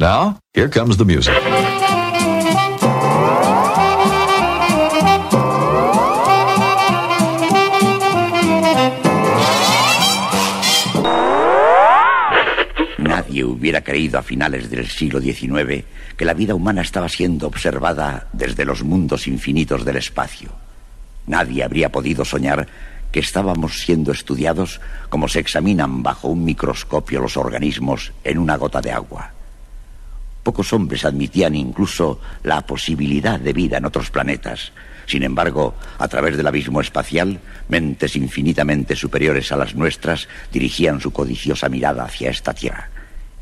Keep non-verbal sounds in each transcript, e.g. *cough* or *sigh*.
Now, here comes the music. Nadie hubiera creído a finales del siglo XIX que la vida humana estaba siendo observada desde los mundos infinitos del espacio. Nadie habría podido soñar que estábamos siendo estudiados como se examinan bajo un microscopio los organismos en una gota de agua. Pocos hombres admitían incluso la posibilidad de vida en otros planetas. Sin embargo, a través del abismo espacial, mentes infinitamente superiores a las nuestras dirigían su codiciosa mirada hacia esta Tierra.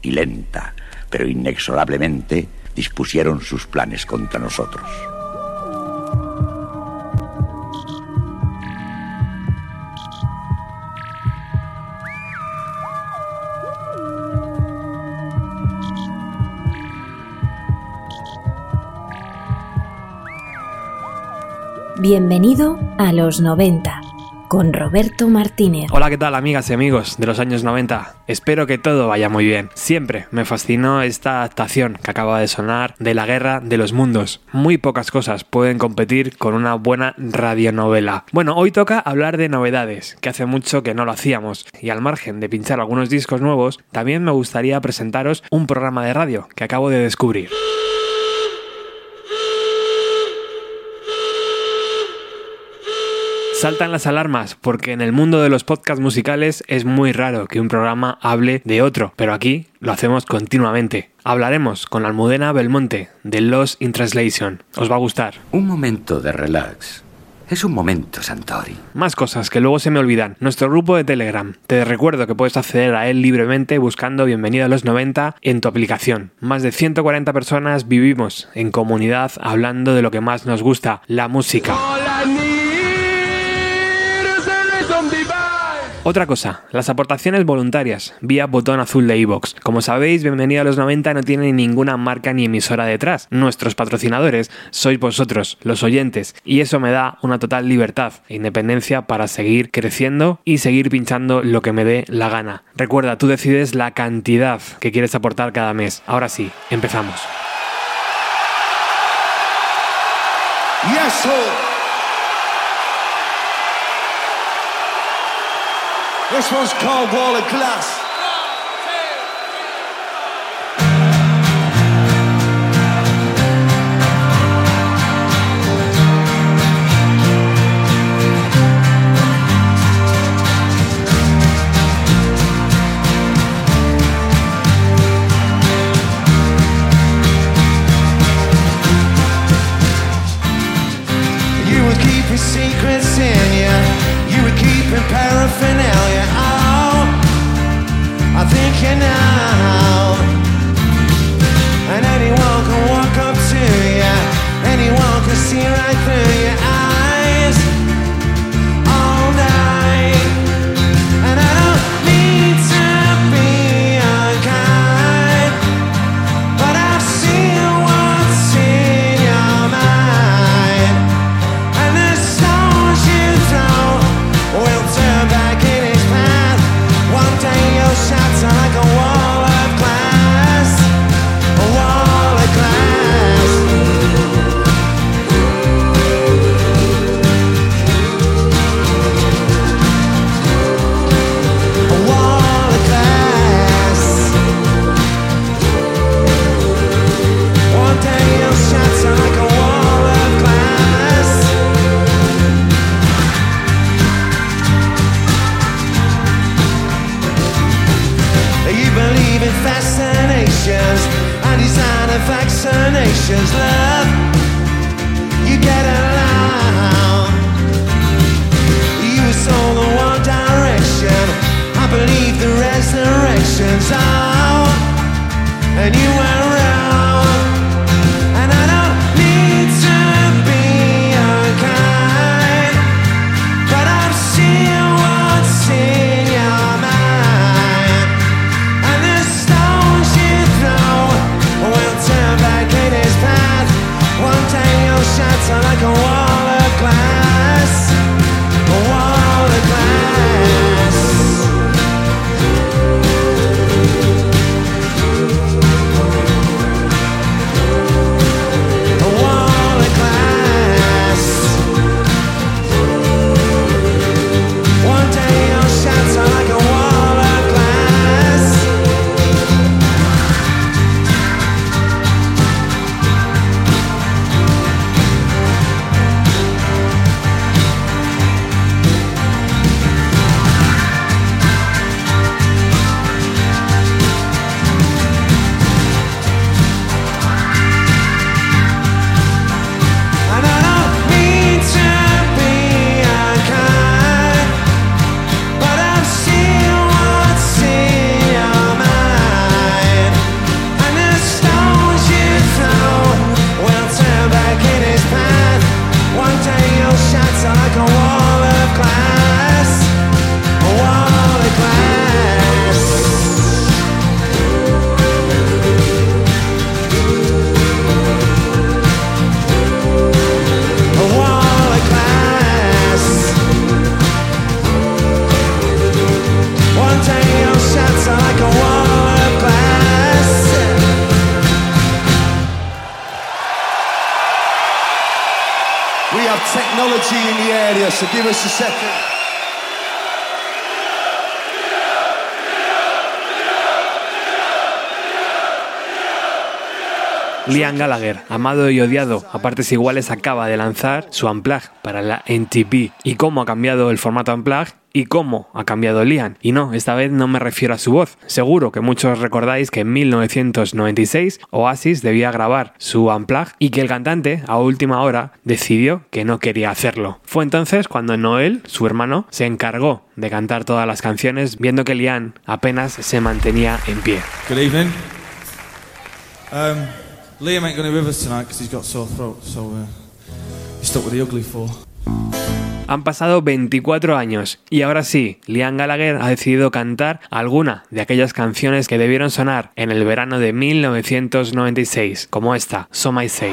Y lenta, pero inexorablemente, dispusieron sus planes contra nosotros. Bienvenido a los 90 con Roberto Martínez. Hola, ¿qué tal amigas y amigos de los años 90? Espero que todo vaya muy bien. Siempre me fascinó esta adaptación que acaba de sonar de la Guerra de los Mundos. Muy pocas cosas pueden competir con una buena radionovela. Bueno, hoy toca hablar de novedades, que hace mucho que no lo hacíamos. Y al margen de pinchar algunos discos nuevos, también me gustaría presentaros un programa de radio que acabo de descubrir. Saltan las alarmas porque en el mundo de los podcasts musicales es muy raro que un programa hable de otro, pero aquí lo hacemos continuamente. Hablaremos con Almudena Belmonte de Lost in Translation. Os va a gustar. Un momento de relax. Es un momento, Santori. Más cosas que luego se me olvidan. Nuestro grupo de Telegram. Te recuerdo que puedes acceder a él libremente buscando Bienvenido a los 90 en tu aplicación. Más de 140 personas vivimos en comunidad hablando de lo que más nos gusta, la música. Otra cosa, las aportaciones voluntarias, vía botón azul de iVoox. Como sabéis, Bienvenido a los 90 no tiene ninguna marca ni emisora detrás. Nuestros patrocinadores sois vosotros, los oyentes, y eso me da una total libertad e independencia para seguir creciendo y seguir pinchando lo que me dé la gana. Recuerda, tú decides la cantidad que quieres aportar cada mes. Ahora sí, empezamos. Sir. This one's called Wall of Glass. Liam Gallagher, amado y odiado a partes iguales, acaba de lanzar su Unplugged para la NTP. ¿Y cómo ha cambiado el formato Unplugged? ¿Y cómo ha cambiado Liam? Y no, esta vez no me refiero a su voz. Seguro que muchos recordáis que en 1996 Oasis debía grabar su Unplugged y que el cantante, a última hora, decidió que no quería hacerlo. Fue entonces cuando Noel, su hermano, se encargó de cantar todas las canciones, viendo que Liam apenas se mantenía en pie. Good evening. Um, Liam ain't going to be with us tonight because he's got sore throat, so uh, he's stuck with the ugly four. Han pasado 24 años y ahora sí, Liam Gallagher ha decidido cantar alguna de aquellas canciones que debieron sonar en el verano de 1996, como esta, So My Say.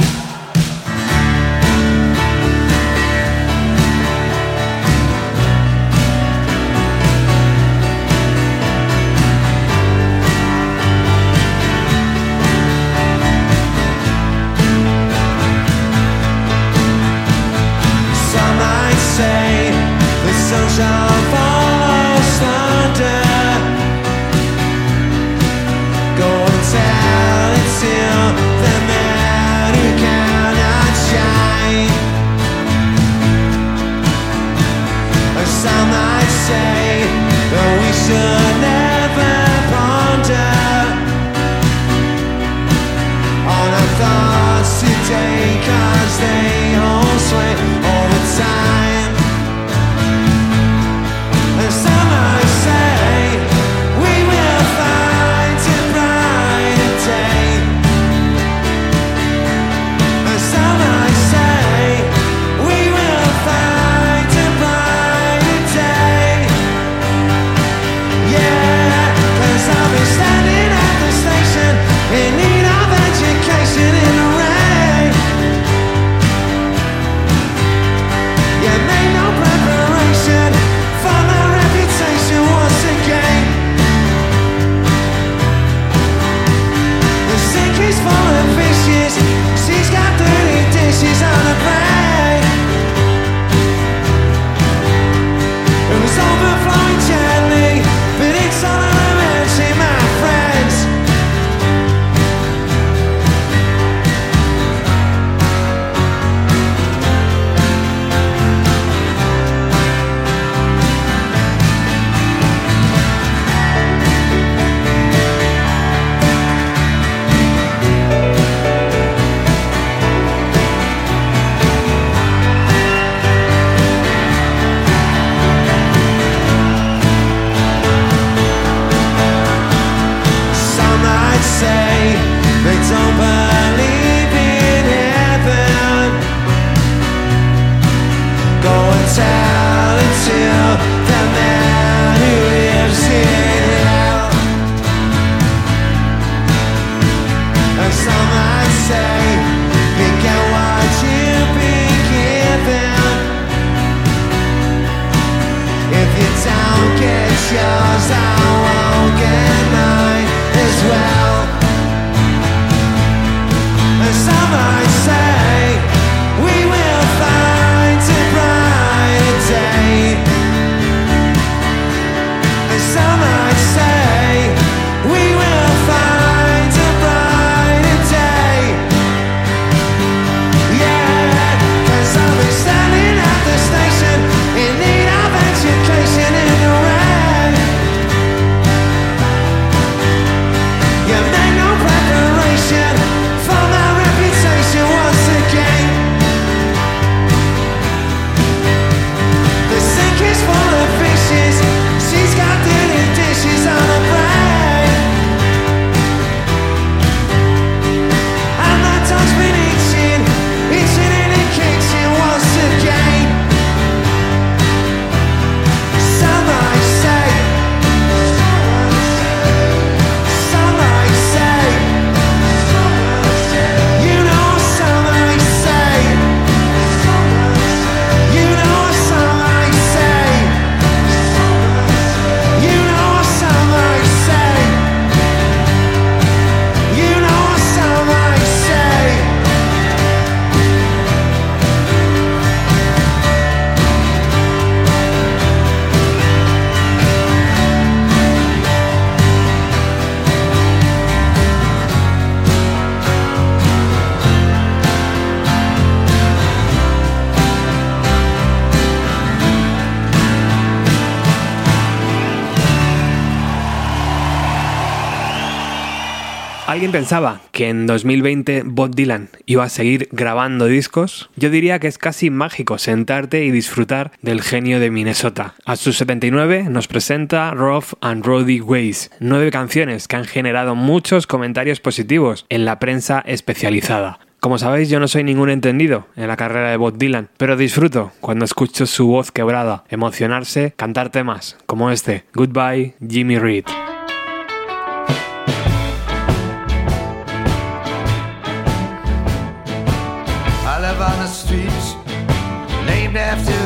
Pensaba que en 2020 Bob Dylan iba a seguir grabando discos? Yo diría que es casi mágico sentarte y disfrutar del genio de Minnesota. A sus 79 nos presenta Rough and Roddy Ways, nueve canciones que han generado muchos comentarios positivos en la prensa especializada. Como sabéis, yo no soy ningún entendido en la carrera de Bob Dylan, pero disfruto cuando escucho su voz quebrada, emocionarse, cantar temas como este, Goodbye Jimmy Reed.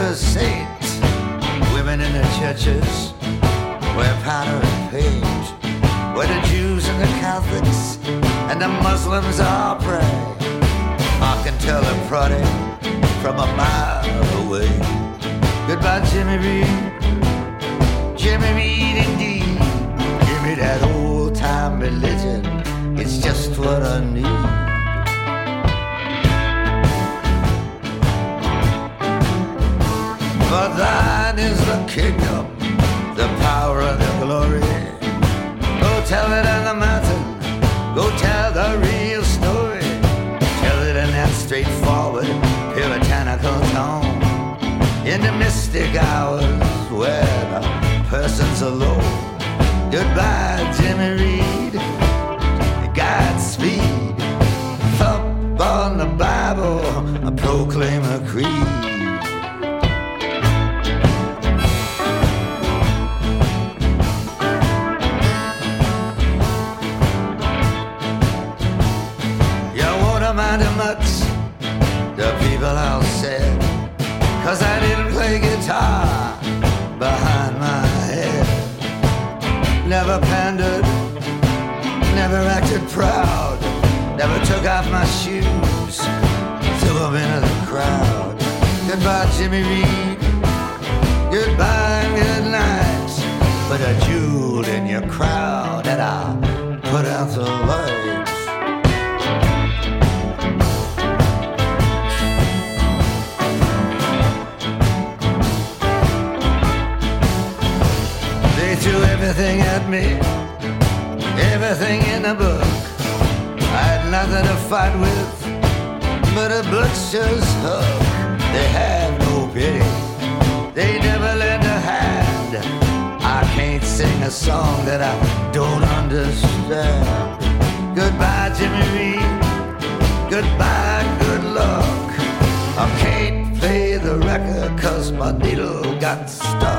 After saints. Women in the churches wear powder and paint. Where the Jews and the Catholics and the Muslims all pray. I can tell a prodding from a mile away. Goodbye, Jimmy Reed. Jimmy Reed, indeed. Give me that old time religion. It's just what I need. For thine is the kingdom, the power and the glory. Go tell it on the mountain, go tell the real story. Tell it in that straightforward, puritanical tone. In the mystic hours where the person's alone. Goodbye, Jimmy Reed. Godspeed. Thump on the Bible, I proclaim a creed. Never pandered, never acted proud. Never took off my shoes, threw them into the crowd. Goodbye, Jimmy Reed. Goodbye and good night. Put a jewel in your crowd and I'll put out the lights. Me, everything in the book. I had nothing to fight with but a butcher's hook. They have no pity, they never lend a hand. I can't sing a song that I don't understand. Goodbye, Jimmy Reed. Goodbye, good luck. I can't play the record cause my needle got stuck.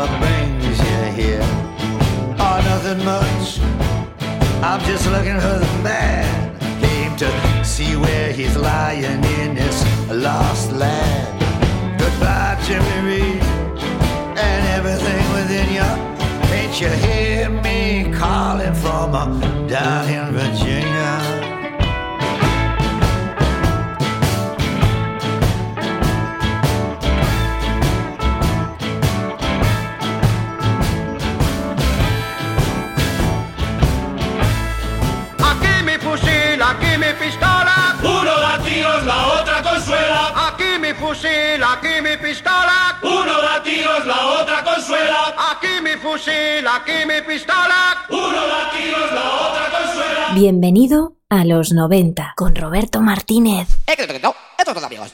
What brings you here? Oh, nothing much. I'm just looking for the man. Came to see where he's lying in this lost land. Goodbye, Jimmy Reed, and everything within you. Can't you hear me calling from uh, down in Virginia? Fusil, aquí mi pistola. Uno da tiros, la otra consuela. Aquí mi fusil, aquí mi pistola. Uno da tiros, la otra consuela. Bienvenido a los 90 con Roberto Martínez.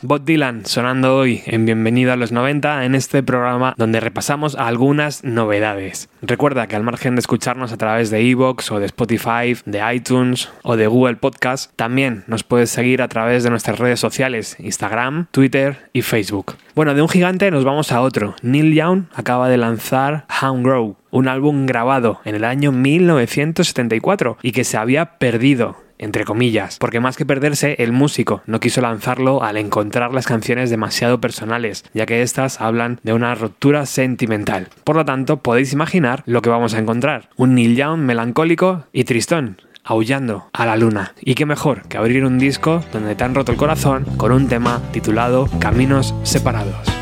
Bob Dylan sonando hoy en Bienvenido a los 90 en este programa donde repasamos algunas novedades. Recuerda que al margen de escucharnos a través de iVoox o de Spotify, de iTunes o de Google Podcast, también nos puedes seguir a través de nuestras redes sociales, Instagram, Twitter y Facebook. Bueno, de un gigante nos vamos a otro. Neil Young acaba de lanzar Hound Grow, un álbum grabado en el año 1974 y que se había perdido entre comillas, porque más que perderse, el músico no quiso lanzarlo al encontrar las canciones demasiado personales, ya que estas hablan de una ruptura sentimental. Por lo tanto, podéis imaginar lo que vamos a encontrar. Un Neil Young melancólico y tristón, aullando a la luna. Y qué mejor que abrir un disco donde te han roto el corazón con un tema titulado Caminos Separados.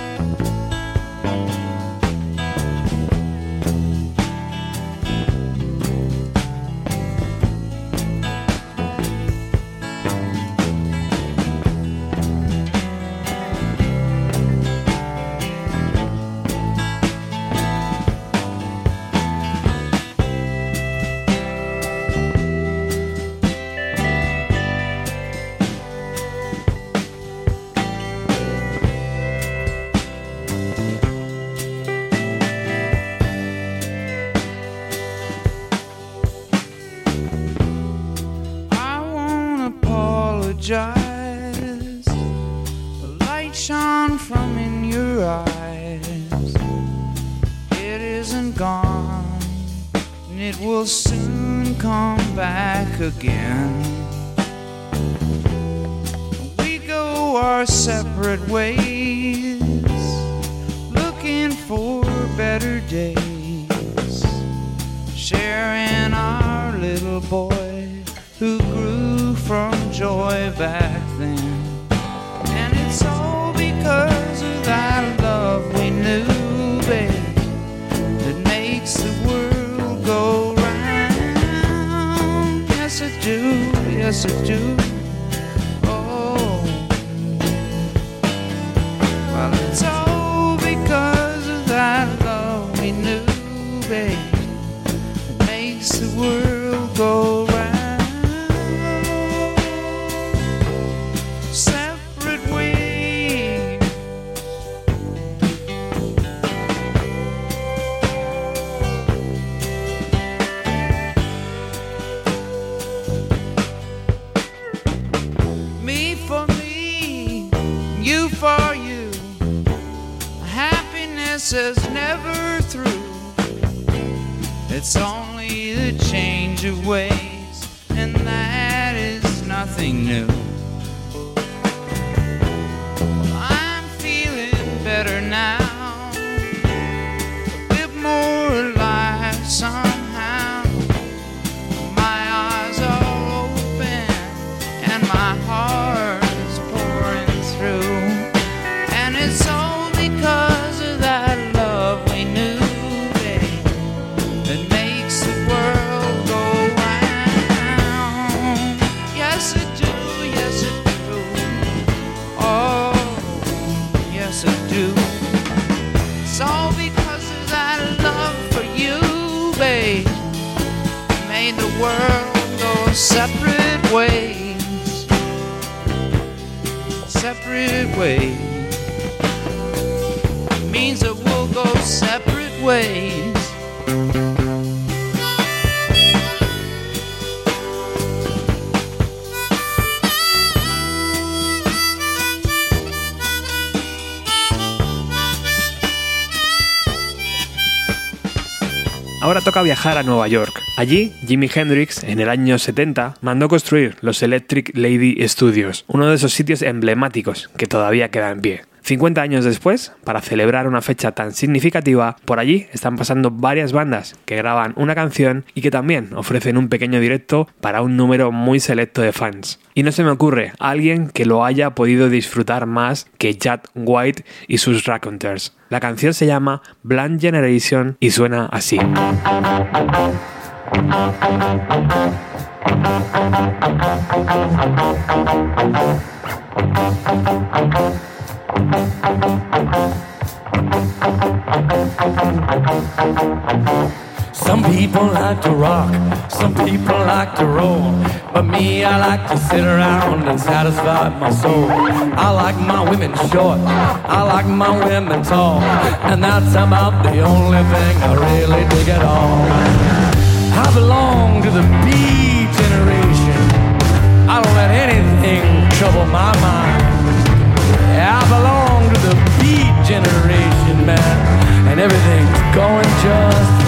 Viajar a Nueva York. Allí, Jimi Hendrix, en el año 70, mandó construir los Electric Lady Studios, uno de esos sitios emblemáticos que todavía queda en pie. 50 años después, para celebrar una fecha tan significativa, por allí están pasando varias bandas que graban una canción y que también ofrecen un pequeño directo para un número muy selecto de fans. Y no se me ocurre alguien que lo haya podido disfrutar más que Chad White y sus Raconteurs. La canción se llama Blind Generation y suena así. Some people like to rock, some people like to roll. But me, I like to sit around and satisfy my soul. I like my women short, I like my women tall. And that's about the only thing I really dig at all. I belong to the B generation. I don't let anything trouble my mind. Generation, man, and everything's going just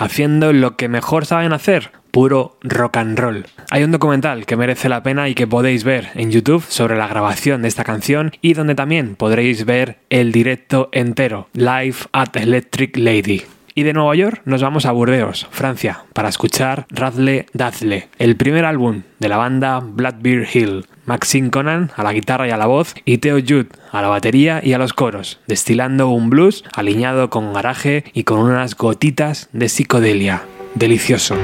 haciendo lo que mejor saben hacer, puro rock and roll. Hay un documental que merece la pena y que podéis ver en YouTube sobre la grabación de esta canción y donde también podréis ver el directo entero, Live at Electric Lady. Y de Nueva York nos vamos a Burdeos, Francia, para escuchar Radle Dazzle, el primer álbum de la banda Blackbeard Hill. Maxine Conan a la guitarra y a la voz y Theo Judd a la batería y a los coros, destilando un blues alineado con garaje y con unas gotitas de psicodelia. Delicioso.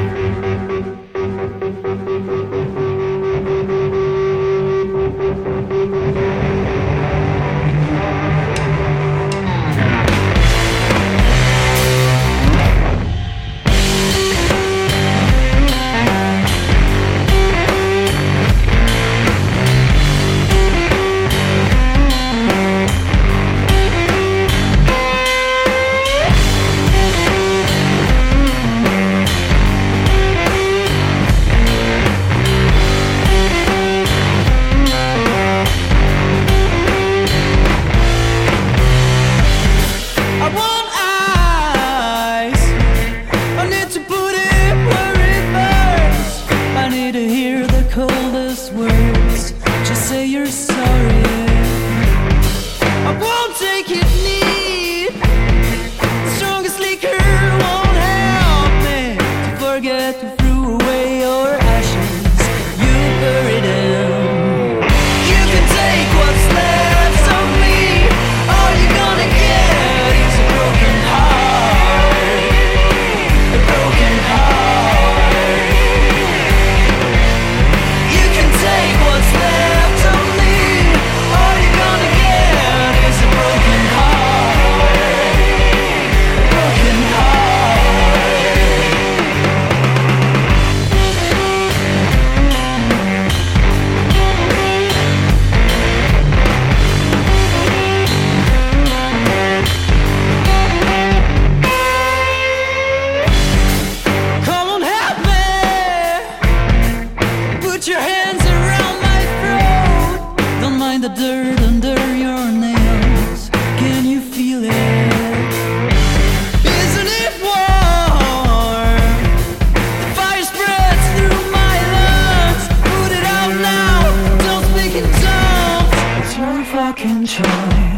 can try.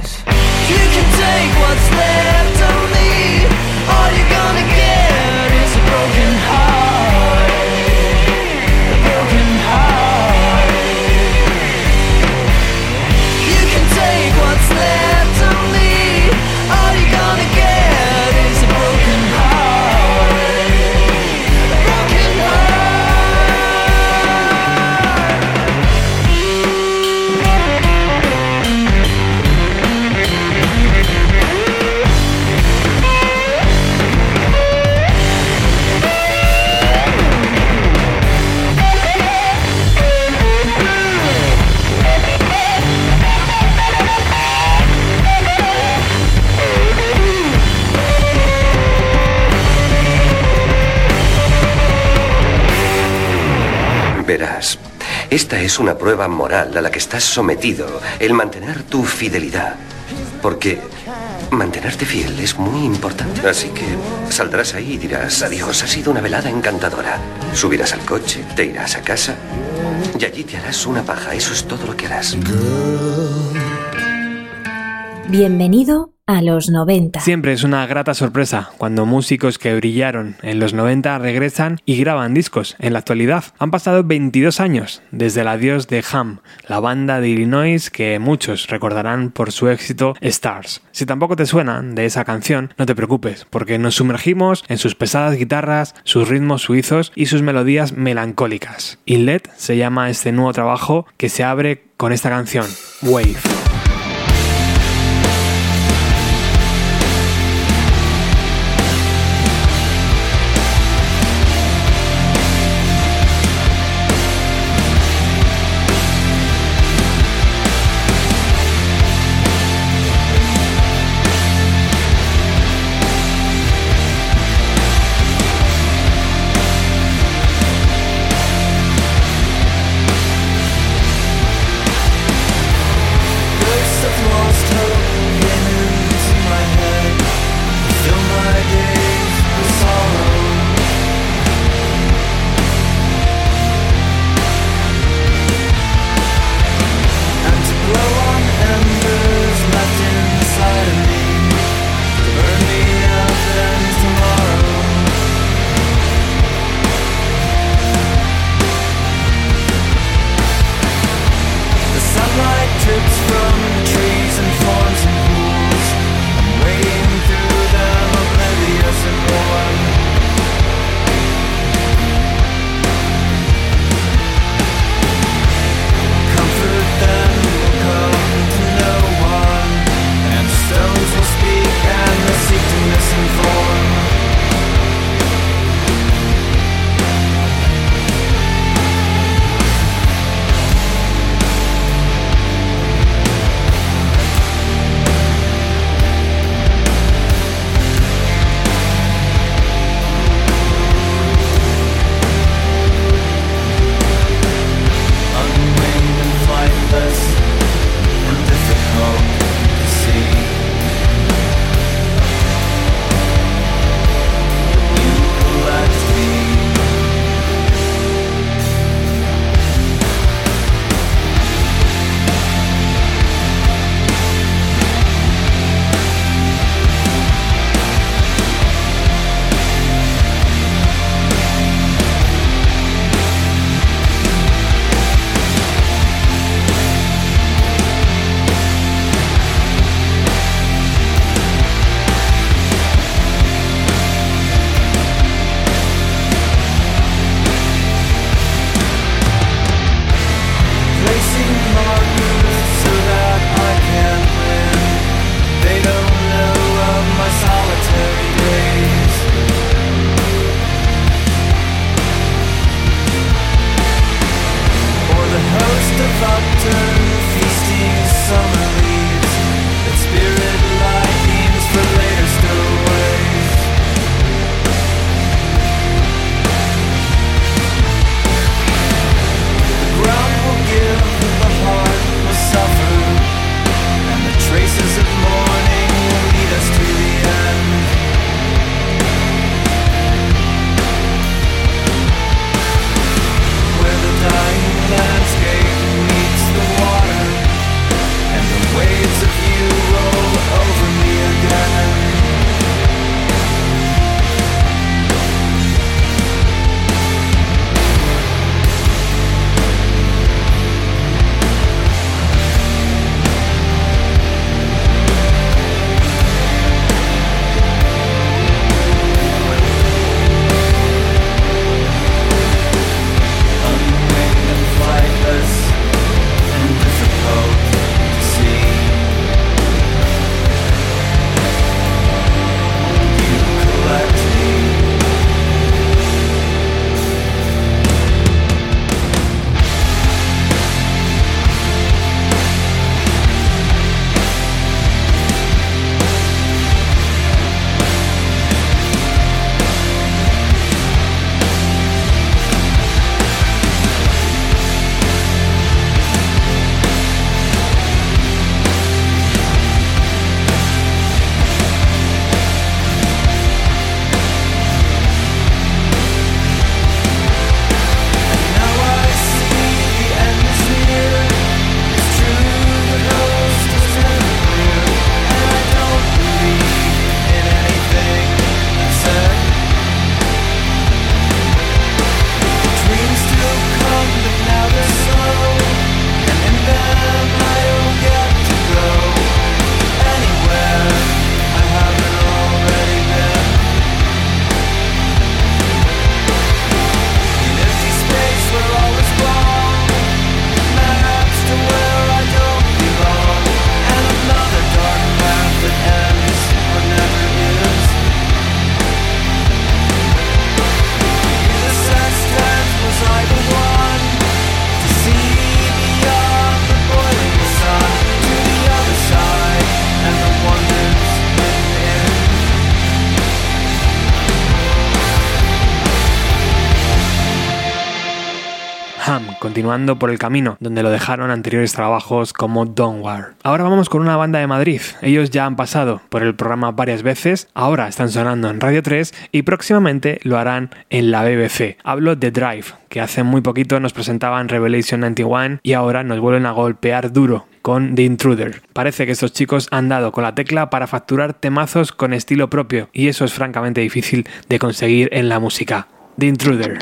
Esta es una prueba moral a la que estás sometido, el mantener tu fidelidad. Porque mantenerte fiel es muy importante. Así que saldrás ahí y dirás, adiós, ha sido una velada encantadora. Subirás al coche, te irás a casa y allí te harás una paja. Eso es todo lo que harás. Bienvenido a los 90. Siempre es una grata sorpresa cuando músicos que brillaron en los 90 regresan y graban discos en la actualidad. Han pasado 22 años desde el adiós de Ham, la banda de Illinois que muchos recordarán por su éxito Stars. Si tampoco te suenan de esa canción, no te preocupes, porque nos sumergimos en sus pesadas guitarras, sus ritmos suizos y sus melodías melancólicas. Inlet se llama este nuevo trabajo que se abre con esta canción. Wave. Continuando por el camino donde lo dejaron anteriores trabajos como Don't War. Ahora vamos con una banda de Madrid. Ellos ya han pasado por el programa varias veces, ahora están sonando en Radio 3 y próximamente lo harán en la BBC. Hablo de Drive, que hace muy poquito nos presentaban Revelation 91 y ahora nos vuelven a golpear duro con The Intruder. Parece que estos chicos han dado con la tecla para facturar temazos con estilo propio y eso es francamente difícil de conseguir en la música. The intruder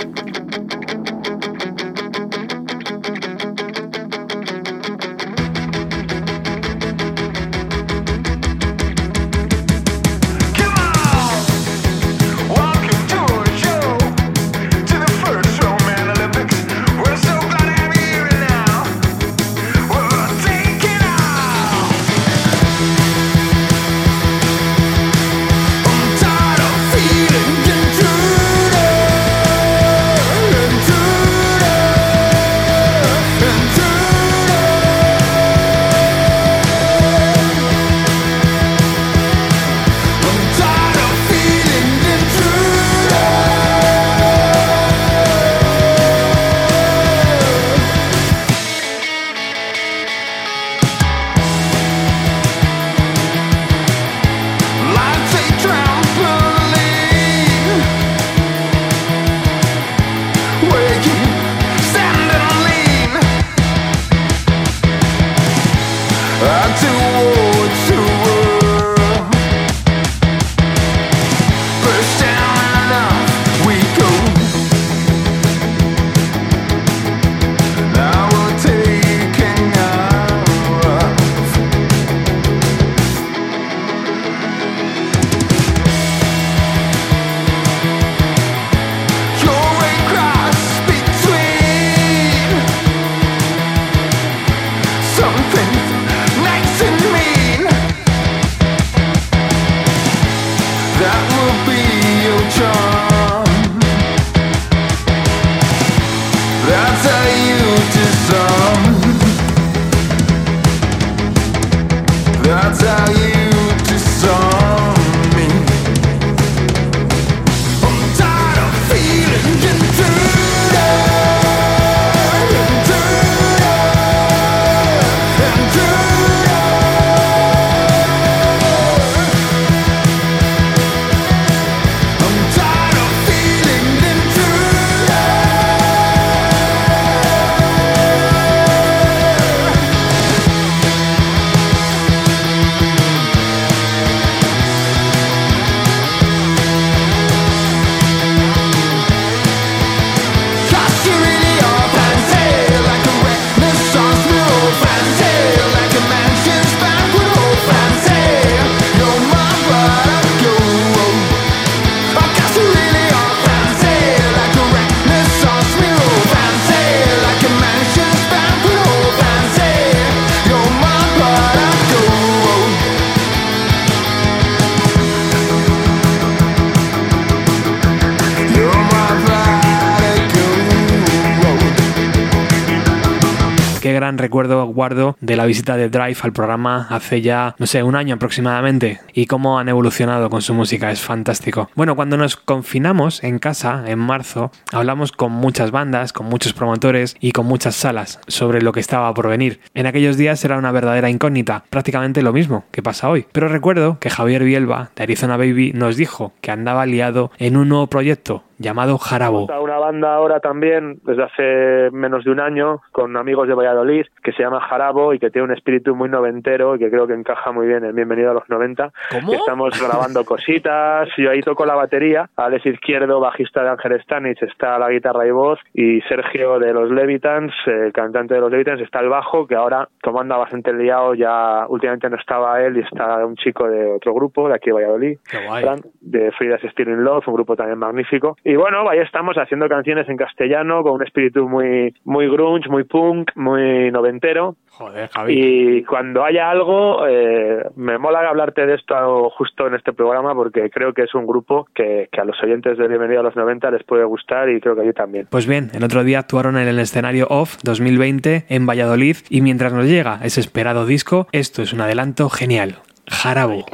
recuerdo guardo de la visita de Drive al programa hace ya, no sé, un año aproximadamente y cómo han evolucionado con su música, es fantástico. Bueno, cuando nos confinamos en casa en marzo, hablamos con muchas bandas, con muchos promotores y con muchas salas sobre lo que estaba por venir. En aquellos días era una verdadera incógnita, prácticamente lo mismo que pasa hoy. Pero recuerdo que Javier Bielba de Arizona Baby nos dijo que andaba liado en un nuevo proyecto llamado Jarabo. Está una banda ahora también, desde hace menos de un año, con amigos de Valladolid, que se llama Jarabo y que tiene un espíritu muy noventero y que creo que encaja muy bien en Bienvenido a los 90. ¿Cómo? Estamos grabando cositas, yo ahí toco la batería, Alex Izquierdo, bajista de Ángel Stanich, está la guitarra y voz, y Sergio de los Levitans, eh, cantante de los Levitans, está el bajo, que ahora, como anda bastante liado, ya últimamente no estaba él y está un chico de otro grupo, de aquí de Valladolid, Qué guay. Fran, de Frida's Steering Love, un grupo también magnífico. Y bueno, ahí estamos haciendo canciones en castellano con un espíritu muy, muy grunge, muy punk, muy noventero. Joder, Javi. Y cuando haya algo, eh, me mola hablarte de esto justo en este programa porque creo que es un grupo que, que a los oyentes de Bienvenido a los 90 les puede gustar y creo que a ti también. Pues bien, el otro día actuaron en el escenario Off 2020 en Valladolid y mientras nos llega ese esperado disco, esto es un adelanto genial. Jarabo.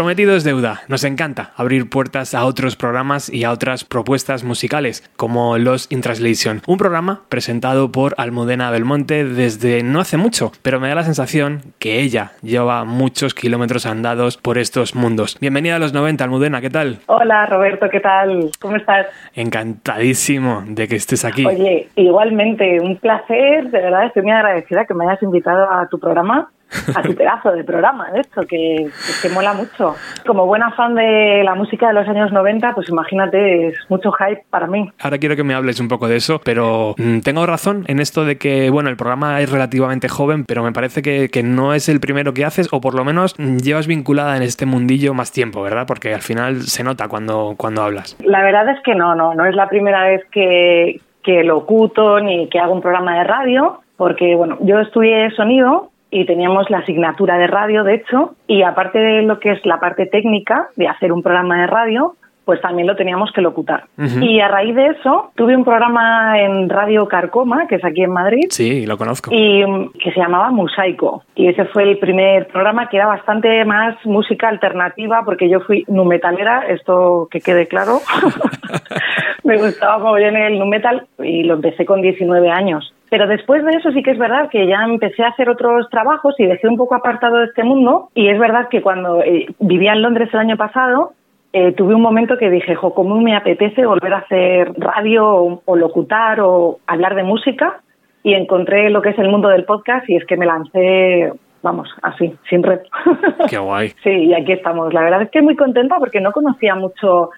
Prometido es deuda. Nos encanta abrir puertas a otros programas y a otras propuestas musicales, como Los in Translation, un programa presentado por Almudena Belmonte desde no hace mucho, pero me da la sensación que ella lleva muchos kilómetros andados por estos mundos. Bienvenida a los 90, Almudena, ¿qué tal? Hola Roberto, ¿qué tal? ¿Cómo estás? Encantadísimo de que estés aquí. Oye, igualmente, un placer, de verdad estoy muy agradecida que me hayas invitado a tu programa, *laughs* a tu pedazo de programa, de hecho, que, que, mola mucho. Como buena fan de la música de los años 90, pues imagínate, es mucho hype para mí. Ahora quiero que me hables un poco de eso, pero mm, tengo razón en esto de que, bueno, el programa es relativamente joven, pero me parece que, que no es el primero que haces, o por lo menos mm, llevas vinculada en este mundillo más tiempo, ¿verdad? Porque al final se nota cuando, cuando hablas. La verdad es que no, no, no es la primera vez que, que locuto ni que hago un programa de radio, porque, bueno, yo estudié sonido y teníamos la asignatura de radio, de hecho, y aparte de lo que es la parte técnica de hacer un programa de radio, pues también lo teníamos que locutar. Ujú. Y a raíz de eso, tuve un programa en Radio Carcoma, que es aquí en Madrid, Sí, lo conozco. y mm, que se llamaba Musaico. Y ese fue el primer programa que era bastante más música alternativa, porque yo fui nu metalera, esto que quede claro. *laughs* *laughs* Me gustaba como bien el nu metal y lo empecé con 19 años. Pero después de eso sí que es verdad que ya empecé a hacer otros trabajos y dejé un poco apartado de este mundo. Y es verdad que cuando eh, vivía en Londres el año pasado, eh, tuve un momento que dije, jo, ¿cómo me apetece volver a hacer radio o, o locutar o hablar de música? Y encontré lo que es el mundo del podcast y es que me lancé, vamos, así, sin red. *laughs* Qué guay. sí, y aquí estamos. La verdad es que muy contenta porque no conocía mucho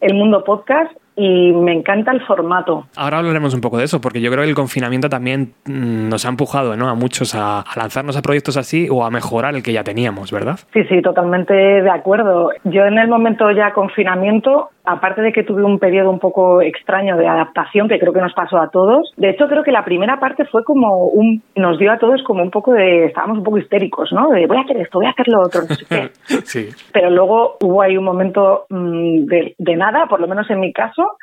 el mundo podcast y me encanta el formato. Ahora hablaremos un poco de eso, porque yo creo que el confinamiento también mm, nos ha empujado ¿no? a muchos a, a lanzarnos a proyectos así o a mejorar el que ya teníamos, ¿verdad? Sí, sí, totalmente de acuerdo. Yo en el momento ya confinamiento, aparte de que tuve un periodo un poco extraño de adaptación, que creo que nos pasó a todos, de hecho creo que la primera parte fue como un, nos dio a todos como un poco de, estábamos un poco histéricos, ¿no? De voy a hacer esto, voy a hacer lo otro, no sé qué. *laughs* sí. Pero luego hubo ahí un momento mm, de, de nada, por lo menos en mi caso,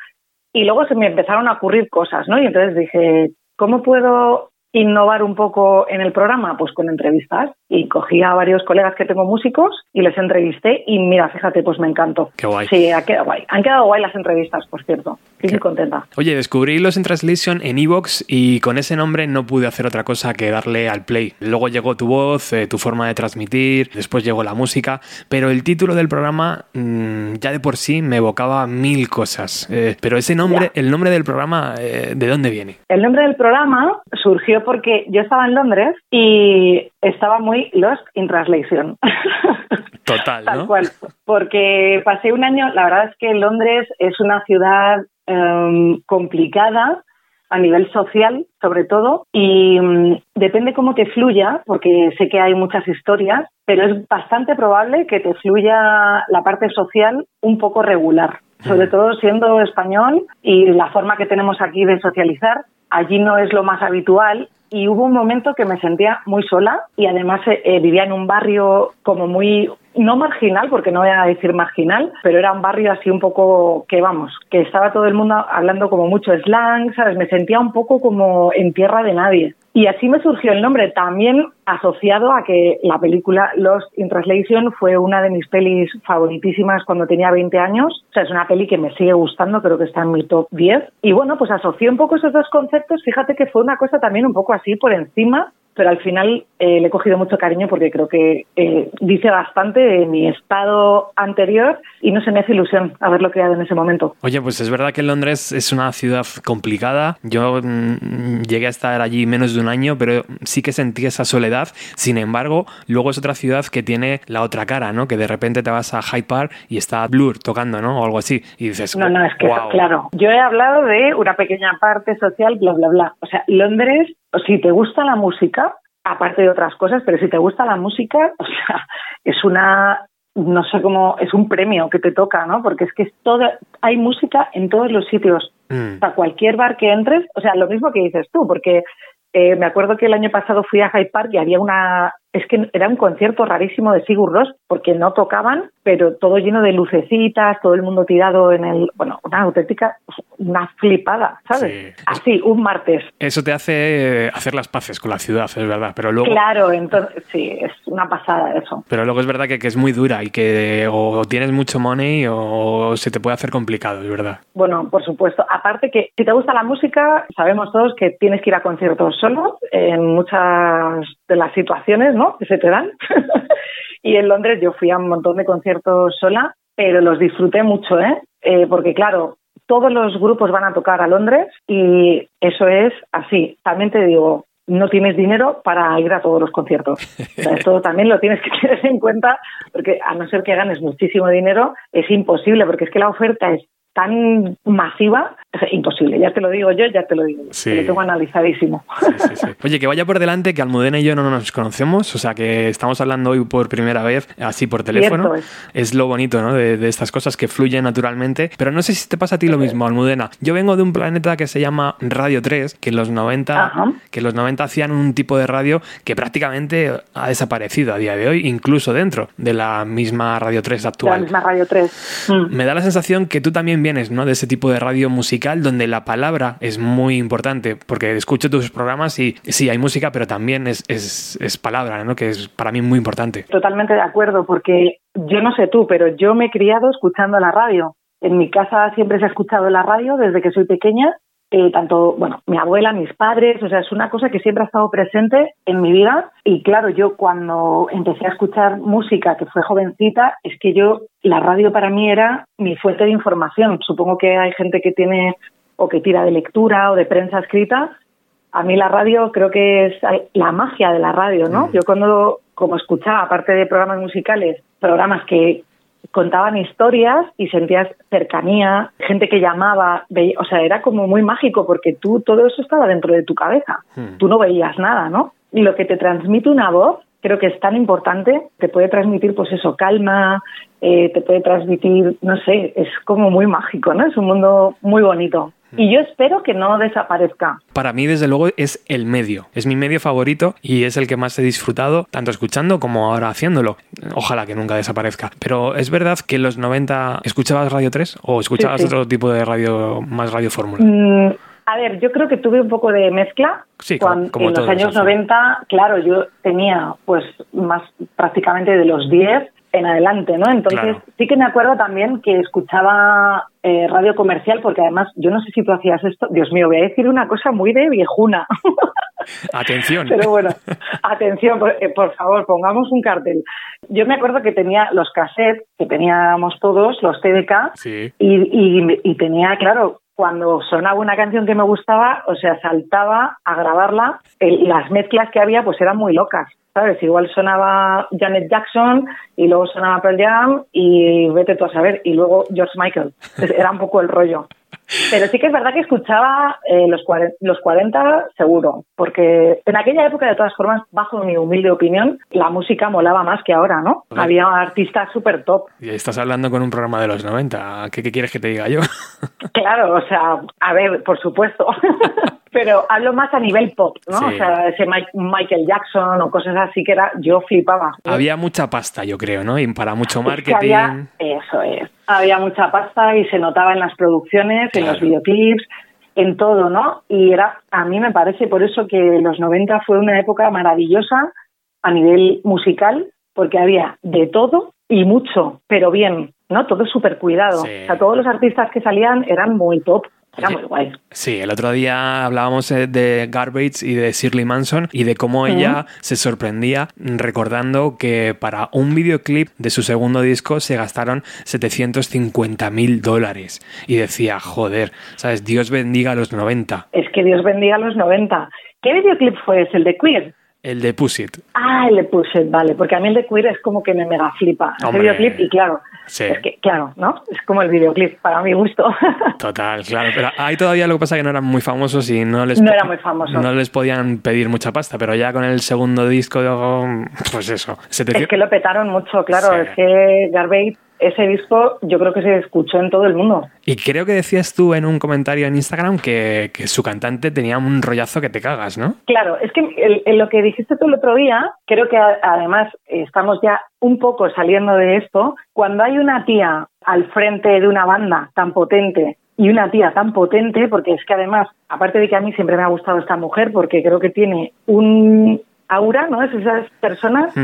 y luego se me empezaron a ocurrir cosas, ¿no? Y entonces dije, ¿cómo puedo innovar un poco en el programa? Pues con entrevistas. Y cogí a varios colegas que tengo músicos y les entrevisté y mira, fíjate, pues me encantó. Qué guay. Sí, ha quedado guay. Han quedado guay las entrevistas, por cierto. Estoy muy contenta. Oye, descubrí Los in Translation en Evox y con ese nombre no pude hacer otra cosa que darle al play. Luego llegó tu voz, eh, tu forma de transmitir, después llegó la música, pero el título del programa mm, ya de por sí me evocaba mil cosas. Eh, pero ese nombre, el nombre del programa, eh, ¿de dónde viene? El nombre del programa surgió porque yo estaba en Londres y estaba muy Lost in Translation. Total, *laughs* Tal ¿no? cual. Porque pasé un año, la verdad es que Londres es una ciudad em, complicada a nivel social, sobre todo, y mm, depende cómo te fluya, porque sé que hay muchas historias, pero es bastante probable que te fluya la parte social un poco regular, sobre todo siendo español y la forma que tenemos aquí de socializar, allí no es lo más habitual y hubo un momento que me sentía muy sola y además eh, eh, vivía en un barrio como muy no marginal porque no voy a decir marginal pero era un barrio así un poco que vamos que estaba todo el mundo hablando como mucho slang sabes me sentía un poco como en tierra de nadie y así me surgió el nombre también asociado a que la película Lost in Translation fue una de mis pelis favoritísimas cuando tenía 20 años o sea es una peli que me sigue gustando creo que está en mi top 10 y bueno pues asocié un poco esos dos conceptos fíjate que fue una cosa también un poco así por encima pero al final eh, le he cogido mucho cariño porque creo que eh, dice bastante de mi estado anterior y no se me hace ilusión haberlo creado en ese momento. Oye, pues es verdad que Londres es una ciudad complicada. Yo mm, llegué a estar allí menos de un año, pero sí que sentí esa soledad. Sin embargo, luego es otra ciudad que tiene la otra cara, ¿no? Que de repente te vas a Hyde Park y está Blur tocando, ¿no? O algo así. Y dices, No, no, es que, wow. claro, yo he hablado de una pequeña parte social, bla, bla, bla. O sea, Londres, si te gusta la música, aparte de otras cosas, pero si te gusta la música, *laughs* o sea, es una, no sé cómo, es un premio que te toca, ¿no? Porque es que es todo, hay música en todos los sitios. Mm. O sea, cualquier bar que entres, o sea, lo mismo que dices tú, porque eh, me acuerdo que el año pasado fui a Hyde Park y había una, es que era un concierto rarísimo de Sigur Rós porque no tocaban, pero todo lleno de lucecitas, todo el mundo tirado en el, bueno, una auténtica, una flipada, ¿sabes? Así, un martes. Eso te hace eh, hacer las paces con la ciudad, es verdad. Pero luego, Claro, entonces, sí, es una pasada eso. pero luego es verdad que, que es muy dura y que o tienes mucho money o se te puede hacer complicado, es verdad. Bueno, por supuesto. Aparte que si te gusta la música, sabemos todos que tienes que ir a conciertos solo en muchas de las situaciones, ¿no? Que se te dan. *laughs* y en Londres yo fui a un montón de conciertos sola, pero los disfruté mucho, ¿eh? Eh, porque claro, todos los grupos van a tocar a Londres y eso es así. También te digo, no tienes dinero para ir a todos los conciertos. O sea, esto *laughs* también lo tienes que tener en cuenta porque a no ser que ganes muchísimo dinero, es imposible porque es que la oferta es tan masiva, Es *laughs* imposible, ya te lo digo yo, ya te lo digo. yo. Sí. Te Lo tengo analizadísimo. *laughs* Oye, que vaya por delante que Almudena y yo no nos conocemos, o sea que estamos hablando hoy por primera vez, así por teléfono. Es lo bonito, ¿no? De, de estas cosas que fluyen naturalmente. Pero no sé si te pasa a ti lo mismo, Almudena. Yo vengo de un planeta que se llama Radio 3, que en los 90, que en los 90 hacían un tipo de radio que prácticamente ha desaparecido a día de hoy, incluso dentro de la misma Radio 3 La actual. misma Radio 3. Mm. Me da la sensación que tú también vienes, ¿no? De ese tipo de radio musical donde la palabra es muy importante, porque escucho tus programas y sí, hay música, pero también es, es, es palabra, ¿no? Que es para mí muy importante. Totalmente de acuerdo, porque yo no sé tú, pero yo me he criado escuchando la radio. En mi casa siempre se ha escuchado la radio desde que soy pequeña, eh, tanto, bueno, mi abuela, mis padres, o sea, es una cosa que siempre ha estado presente en mi vida. Y claro, yo cuando empecé a escuchar música, que fue jovencita, es que yo, la radio para mí era mi fuente de información. Supongo que hay gente que tiene o que tira de lectura o de prensa escrita, a mí la radio creo que es la magia de la radio, ¿no? Yo cuando, como escuchaba, aparte de programas musicales, programas que contaban historias y sentías cercanía, gente que llamaba, veía- o sea, era como muy mágico porque tú todo eso estaba dentro de tu cabeza. Tú no veías nada, ¿no? Y lo que te transmite una voz creo que es tan importante, te puede transmitir pues eso, calma, eh, te puede transmitir, no sé, es como muy mágico, ¿no? Es un mundo muy bonito. Y yo espero que no desaparezca. Para mí, desde luego, es el medio. Es mi medio favorito y es el que más he disfrutado, tanto escuchando como ahora haciéndolo. Ojalá que nunca desaparezca. Pero es verdad que en los 90 escuchabas Radio 3 o escuchabas Sí, sí. otro tipo de radio, más radio fórmula. Mm, a ver, yo creo que tuve un poco de mezcla. Sí, Cuando- como en los años sí. 90, claro, yo tenía pues más prácticamente de los 10 en adelante, ¿no? Entonces Claro. sí que me acuerdo también que escuchaba eh, radio comercial porque además yo no sé si tú hacías esto, Dios mío, voy a decir una cosa muy de viejuna. *laughs* Atención. Pero bueno, atención, por, eh, por favor, pongamos un cartel. Yo me acuerdo que tenía los cassettes, que teníamos todos, los TDK, Sí. y, y, y tenía, claro, cuando sonaba una canción que me gustaba, o sea, saltaba a grabarla. El- las mezclas que había, pues eran muy locas, ¿sabes? Igual sonaba Janet Jackson y luego sonaba Pearl Jam y vete tú a saber, y luego George Michael. Entonces, Era un poco el rollo. *laughs* Pero sí que es verdad que escuchaba eh, los, 40, los 40 seguro, porque en aquella época, de todas formas, bajo mi humilde opinión, la música molaba más que ahora, ¿no? Había artistas súper top. Y estás hablando con un programa de los 90. ¿Qué, qué quieres que te diga yo? Claro, o sea, a ver, por supuesto. *laughs* Pero hablo más a nivel pop, ¿no? Sí. O sea, ese Mi- Michael Jackson o cosas así que era, yo flipaba. Había mucha pasta, yo creo, ¿no? Y para mucho Es que marketing. había, eso es, había mucha pasta y se notaba en las producciones, en los videoclips, en todo, ¿no? Y era, a mí me parece por eso que los 90 fue una época maravillosa a nivel musical, porque había de todo y mucho, pero bien, ¿no? Todo súper cuidado. Sí. O sea, todos los artistas que salían eran muy top, era muy guay. Sí, el otro día hablábamos eh, de Garbage y de Shirley Manson y de cómo ella se sorprendía recordando que para un videoclip de su segundo disco se gastaron 750 mil dólares. Y decía, joder, ¿sabes? Dios bendiga a los 90. Es que Dios bendiga a los 90. ¿Qué videoclip fue ese? ¿El de Queer? El de Push It. Ah, el de Push It, vale, porque a mí el de Queer es como que me mega flipa. Ese videoclip, y claro, Sí. es que, claro, ¿no? Es como el videoclip, para mi gusto. *laughs* Total, claro. Pero ahí todavía lo que pasa es que no eran muy famosos y no les, No era muy famoso. no les podían pedir mucha pasta, pero ya con el segundo disco, pues eso. 700 es que lo petaron mucho, claro, Sí. es que Garbage, ese disco, yo creo que se escuchó en todo el mundo. Y creo que decías tú en un comentario en Instagram que, que su cantante tenía un rollazo que te cagas, ¿no? Claro, es que el- en lo que dijiste tú el otro día, creo que a- además estamos ya un poco saliendo de esto. Cuando hay una tía al frente de una banda tan potente y una tía tan potente, porque es que además, aparte de que a mí siempre me ha gustado esta mujer, porque creo que tiene un aura, ¿no? Es esas personas.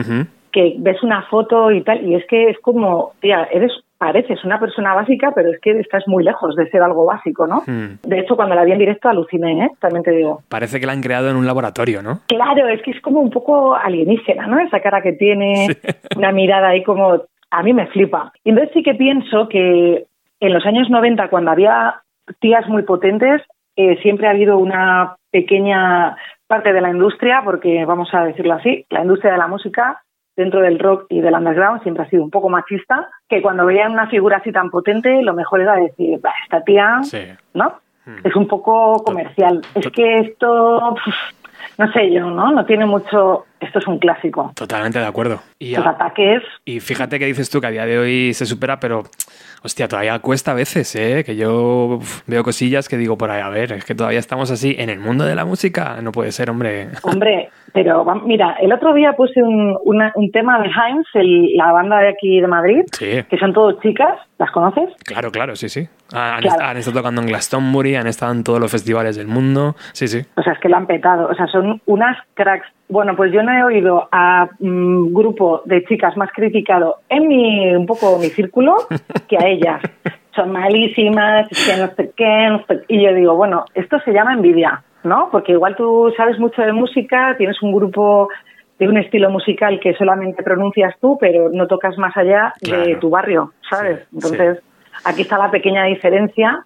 Que ves una foto y tal, y es que es como, tía, eres, pareces una persona básica, pero es que estás muy lejos de ser algo básico, ¿no? Hmm. De hecho, cuando la vi en directo aluciné, ¿eh? También te digo. Parece que la han creado en un laboratorio, ¿no? Claro, es que es como un poco alienígena, ¿no? Esa cara que tiene, *laughs* una mirada ahí como... A mí me flipa. Y entonces sí que pienso que en los años 90, cuando había tías muy potentes, eh, siempre ha habido una pequeña parte de la industria, porque vamos a decirlo así, la industria de la música dentro del rock y del underground siempre ha sido un poco machista, que cuando veían una figura así tan potente, lo mejor era decir, "Bah, esta tía, Sí. ¿no? es un poco comercial. Es que esto, no sé yo, ¿no? No tiene mucho... Esto es un clásico. Totalmente de acuerdo. Y, Los a- ataques... y fíjate que dices tú que a día de hoy se supera, pero hostia, todavía cuesta a veces, ¿eh? Que yo veo cosillas que digo por ahí, a ver, es que todavía estamos así en el mundo de la música. No puede ser, hombre. *laughs* Hombre, pero mira, el otro día puse un, una- un tema de Heinz, el- la banda de aquí de Madrid, Sí. que son todos chicas, ¿las conoces? Claro, claro, sí, sí. Han, Claro. han estado tocando en Glastonbury, han estado en todos los festivales del mundo. Sí, sí. O sea, es que lo han petado. O sea, son unas cracks. Bueno, pues yo no he oído a un grupo de chicas más criticado en mi, un poco mi círculo que a ellas. *laughs* Son malísimas, es que no sé qué, no sé- Y yo digo, bueno, esto se llama envidia, ¿no? Porque igual tú sabes mucho de música, tienes un grupo de un estilo musical que solamente pronuncias tú, pero no tocas más allá de tu barrio, ¿sabes? Entonces, aquí está la pequeña diferencia.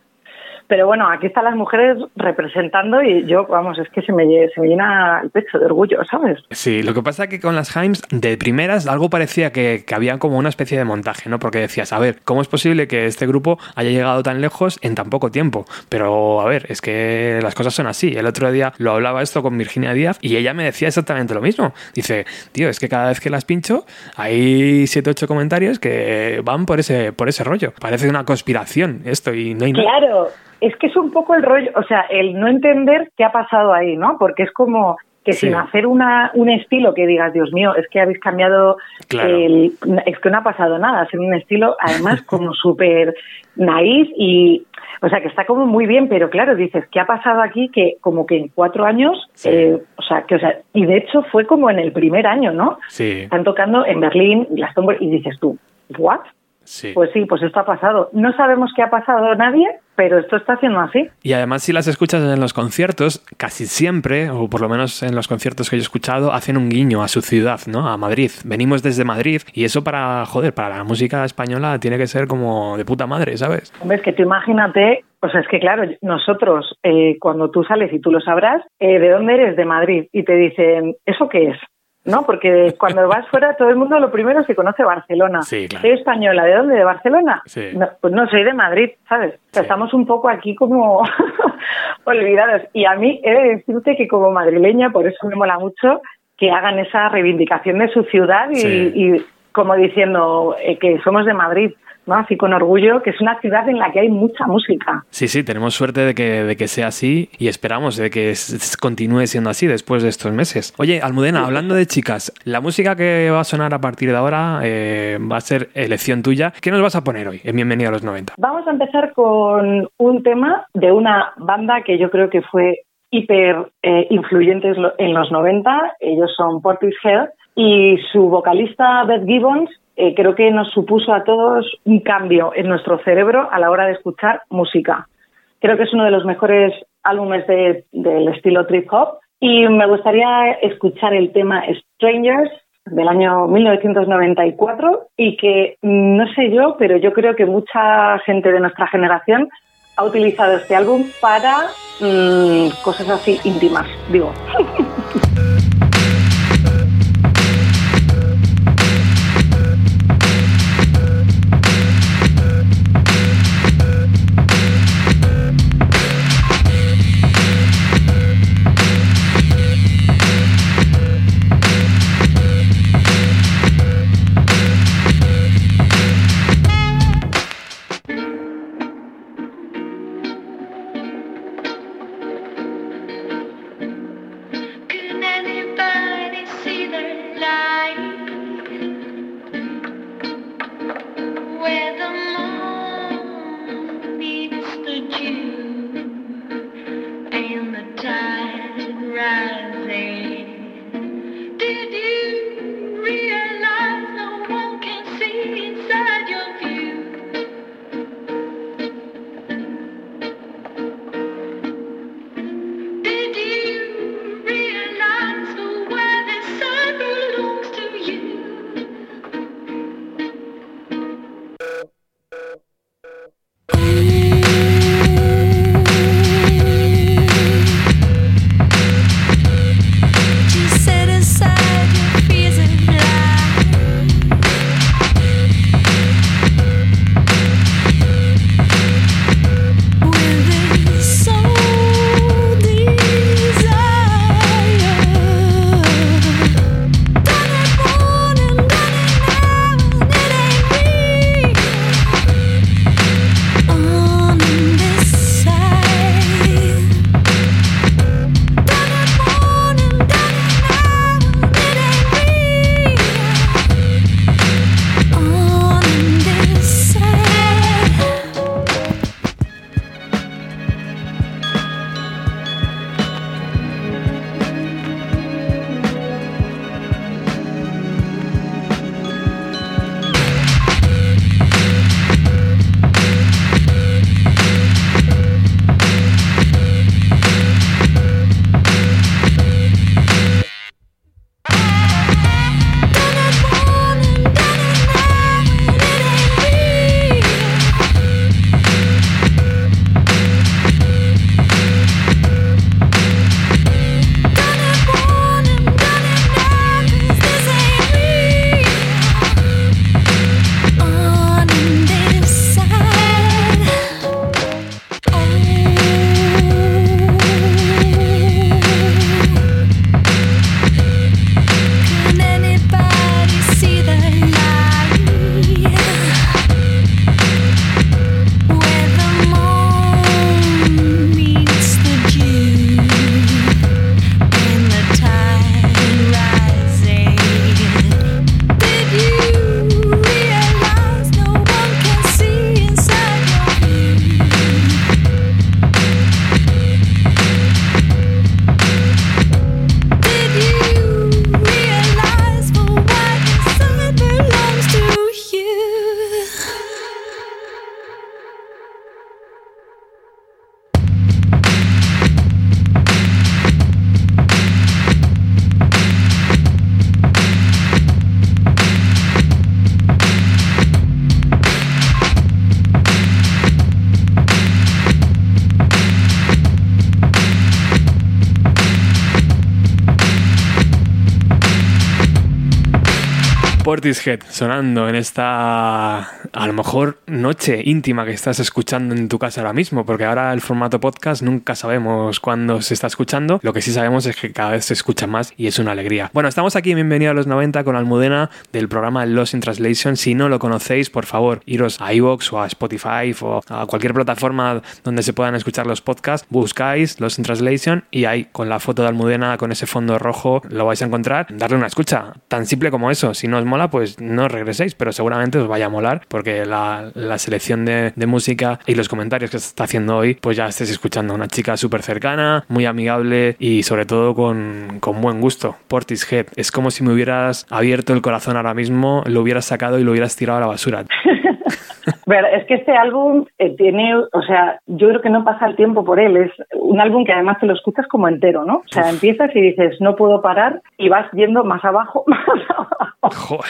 Pero bueno, aquí están las mujeres representando y yo, vamos, es que se me, lle- se me llena el pecho de orgullo, ¿sabes? Sí, lo que pasa es que con las Himes, de primeras, algo parecía que, que había como una especie de montaje, ¿no? Porque decías, a ver, ¿cómo es posible que este grupo haya llegado tan lejos en tan poco tiempo? Pero, a ver, es que las cosas son así. El otro día lo hablaba esto con Virginia Díaz y ella me decía exactamente lo mismo. Dice, tío, es que cada vez que las pincho, hay siete, ocho comentarios que van por ese, por ese rollo. Parece una conspiración esto y no hay nada. Es que es un poco el rollo, o sea, el no entender qué ha pasado ahí, ¿no? Porque es como que Sí. sin hacer una, un estilo que digas, Dios mío, es que habéis cambiado, Claro. el, es que no ha pasado nada, hacer un estilo además *laughs* como súper naif y, o sea, que está como muy bien, pero claro, dices, ¿qué ha pasado aquí? Que como que en cuatro años, eh, o sea, que, o sea, y de hecho fue como en el primer año, ¿no? Sí, Están tocando en Berlín, Glastonbury, y dices tú, ¿what? sí. Pues sí, pues esto ha pasado. No sabemos qué ha pasado nadie, pero esto está haciendo así. Y además si las escuchas en los conciertos, casi siempre, o por lo menos en los conciertos que yo he escuchado, hacen un guiño a su ciudad, ¿no? A Madrid. Venimos desde Madrid y eso para, joder, para la música española tiene que ser como de puta madre, ¿sabes? Hombre, es que tú imagínate, o sea, es que claro, nosotros, eh, cuando tú sales y tú lo sabrás, eh, ¿de dónde eres? De Madrid. Y te dicen, ¿eso qué es? ¿No? Porque cuando vas fuera, todo el mundo lo primero es que conoce Barcelona. Sí, claro. Soy española, ¿de dónde? ¿De Barcelona? Sí. No, pues no, soy de Madrid, ¿sabes? O sea, estamos un poco aquí como *laughs* olvidados. Y a mí he de decirte que como madrileña, por eso me mola mucho que hagan esa reivindicación de su ciudad y, y como diciendo eh, que somos de Madrid, ¿no? Así con orgullo, que es una ciudad en la que hay mucha música. Sí, sí, tenemos suerte de que, de que sea así y esperamos de que continúe siendo así después de estos meses. Oye, Almudena, hablando de chicas, la música que va a sonar a partir de ahora eh, va a ser elección tuya. ¿Qué nos vas a poner hoy en Bienvenido a los 90? Vamos a empezar con un tema de una banda que yo creo que fue hiper eh, influyente en los 90. Ellos son Portishead y su vocalista Beth Gibbons eh, creo que nos supuso a todos un cambio en nuestro cerebro a la hora de escuchar música. Creo que es uno de los mejores álbumes de- del estilo trip hop y me gustaría escuchar el tema Strangers del año 1994 y que mm, no sé yo, pero yo creo que mucha gente de nuestra generación ha utilizado este álbum para mm, cosas así íntimas, digo. *laughs* Portishead sonando en esta, a lo mejor, noche íntima que estás escuchando en tu casa ahora mismo, porque ahora el formato podcast nunca sabemos cuándo se está escuchando. Lo que sí sabemos es que cada vez se escucha más y es una alegría. Bueno, estamos aquí, bienvenido a los 90 con Almudena del programa Lost in Translation. Si no lo conocéis, por favor, iros a iVoox o a Spotify o a cualquier plataforma donde se puedan escuchar los podcasts, buscáis Lost in Translation y ahí con la foto de Almudena con ese fondo rojo lo vais a encontrar. Darle una escucha, tan simple como eso. Si no os mola, pues no regreséis, pero seguramente os vaya a molar porque la, la selección de, de música y los comentarios que se está haciendo hoy, pues ya estés escuchando a una chica súper cercana, muy amigable y sobre todo con, con buen gusto. Portishead, es como si me hubieras abierto el corazón ahora mismo, lo hubieras sacado y lo hubieras tirado a la basura. *laughs* *laughs* Pero es que este álbum eh, tiene, o sea, yo creo que no pasa el tiempo por él. Es un álbum que además te lo escuchas como entero, ¿no? O sea, empiezas y dices, no puedo parar y vas yendo más abajo, *laughs* más abajo.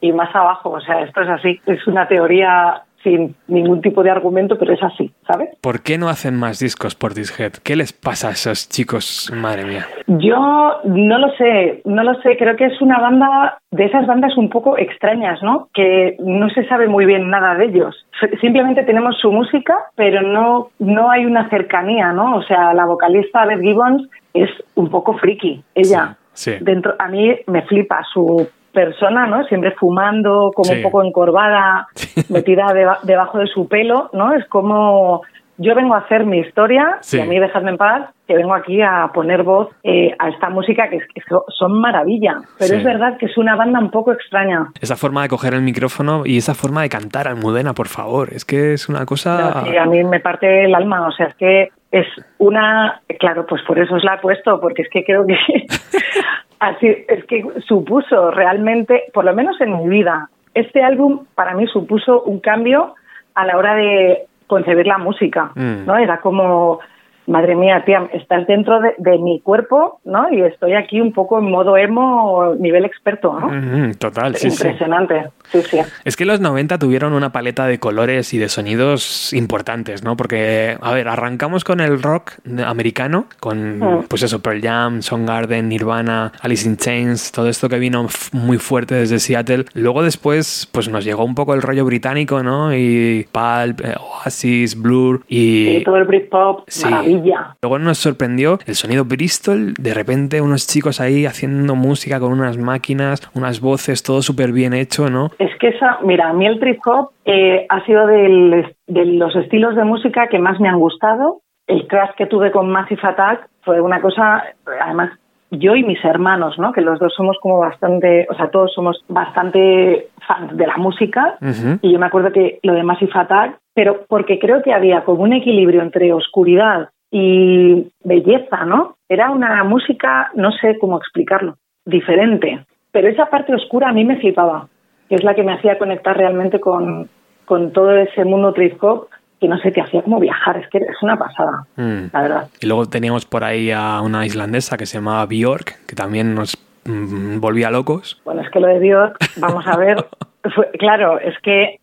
Y más abajo, o sea, esto es así. Es una teoría sin ningún tipo de argumento, pero es así, ¿sabes? ¿Por qué no hacen más discos Portishead? ¿Qué les pasa a esos chicos? Madre mía. Yo no lo sé, no lo sé. Creo que es una banda de esas bandas un poco extrañas, ¿no? Que no se sabe muy bien nada de ellos. Simplemente tenemos su música, pero no, no hay una cercanía, ¿no? O sea, la vocalista Beth Gibbons es un poco friki, ella. Sí. Dentro, a mí me flipa su persona, ¿no? Siempre fumando, como Sí. un poco encorvada, metida deba- debajo de su pelo, ¿no? Es como yo vengo a hacer mi historia Sí. y a mí dejadme en paz, que vengo aquí a poner voz eh, a esta música que, es- que so- son maravilla. Pero Sí. es verdad que es una banda un poco extraña. Esa forma de coger el micrófono y esa forma de cantar Almudena, por favor. Es que es una cosa... No, sí, a mí me parte el alma, o sea, es que es una, claro, pues por eso os la he puesto, porque es que creo que *laughs* así es que supuso realmente, por lo menos en mi vida, este álbum para mí supuso un cambio a la hora de concebir la música, Mm. ¿no? Era como madre mía, tía, estás dentro de, de mi cuerpo, ¿no? Y estoy aquí un poco en modo emo, nivel experto, ¿no? Mm, Total, sí, sí. Impresionante, sí, sí. Es que los 90 tuvieron una paleta de colores y de sonidos importantes, ¿no? Porque, a ver, arrancamos con el rock americano, con, Mm. pues eso, Pearl Jam, Soundgarden, Nirvana, Alice in Chains, todo esto que vino muy fuerte desde Seattle. Luego después, pues nos llegó un poco el rollo británico, ¿no? Y Pulp, eh, Oasis, Blur y... Y todo el Britpop, Sí. maravilla. Luego nos sorprendió el sonido Bristol, de repente unos chicos ahí haciendo música con unas máquinas, unas voces, todo súper bien hecho, ¿no? Es que esa, mira, a mí el trip hop eh, ha sido del- de los estilos de música que más me han gustado. El crash que tuve con Massive Attack fue una cosa, además, yo y mis hermanos, ¿no? Que los dos somos como bastante, o sea, todos somos bastante fans de la música. Y yo me acuerdo que lo de Massive Attack, pero porque creo que había como un equilibrio entre oscuridad y belleza, ¿no? Era una música, no sé cómo explicarlo, diferente. Pero esa parte oscura a mí me flipaba, que es la que me hacía conectar realmente con, con todo ese mundo trip hop que no sé, te hacía como viajar, es que es una pasada, Mm. la verdad. Y luego teníamos por ahí a una islandesa que se llamaba Björk, que también nos mm, volvía locos. Bueno, es que lo de Björk, vamos a ver, *laughs* fue- claro, es que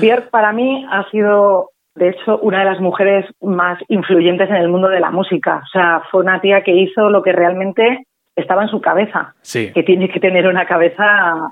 Björk para mí ha sido, de hecho, una de las mujeres más influyentes en el mundo de la música. O sea, fue una tía que hizo lo que realmente estaba en su cabeza, Sí. que tiene que tener una cabeza,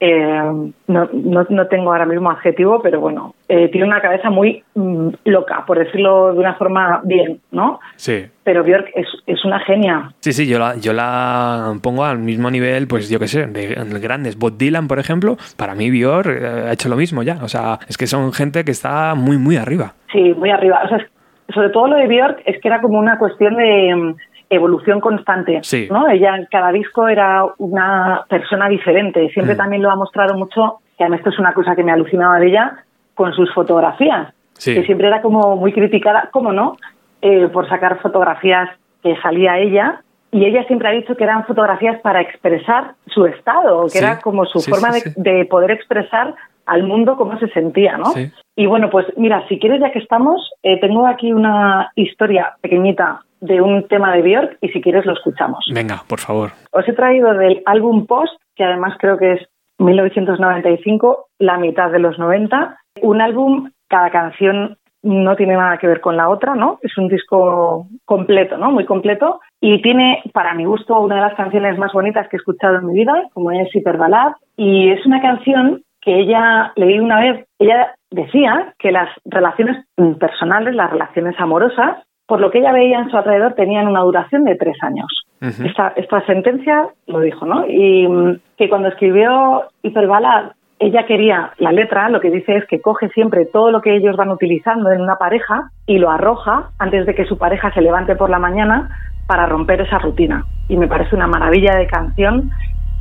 eh, no, no, no tengo ahora mismo adjetivo, pero bueno, eh, tiene una cabeza muy mm, loca, por decirlo de una forma bien, ¿no? Sí. Pero Björk es, es una genia. Sí, sí, yo la, yo la pongo al mismo nivel, pues yo qué sé, de, de grandes. Bob Dylan, por ejemplo, para mí Björk eh, ha hecho lo mismo ya. O sea, es que son gente que está muy, muy arriba. Sí, muy arriba. O sea, es- sobre todo lo de Björk es que era como una cuestión de mm, evolución constante, Sí. ¿no? Ella cada disco era una persona diferente. Siempre Mm. también lo ha mostrado mucho, y además esto es una cosa que me alucinaba de ella, con sus fotografías, Sí. que siempre era como muy criticada, ¿cómo no? Eh, por sacar fotografías que salía ella. Y ella siempre ha dicho que eran fotografías para expresar su estado, que Sí. era como su forma de, poder expresar al mundo cómo se sentía, ¿no? Y bueno, pues mira, si quieres, ya que estamos, eh, tengo aquí una historia pequeñita de un tema de Björk y si quieres lo escuchamos. Venga, por favor. Os he traído del álbum Post, que además creo que es 1995, la mitad de los 90. Un álbum, cada canción no tiene nada que ver con la otra, ¿no? Es un disco completo, ¿no? Muy completo. Y tiene, para mi gusto, una de las canciones más bonitas que he escuchado en mi vida, como es Hiperbalad. Y es una canción que ella, leí una vez, ella decía que las relaciones personales, las relaciones amorosas, por lo que ella veía en su alrededor, tenían una duración de tres años. Esta, esta, sentencia lo dijo, ¿no? Y mm, que cuando escribió Hiperbala, ella quería, la letra lo que dice es que coge siempre todo lo que ellos van utilizando en una pareja y lo arroja antes de que su pareja se levante por la mañana para romper esa rutina. Y me parece una maravilla de canción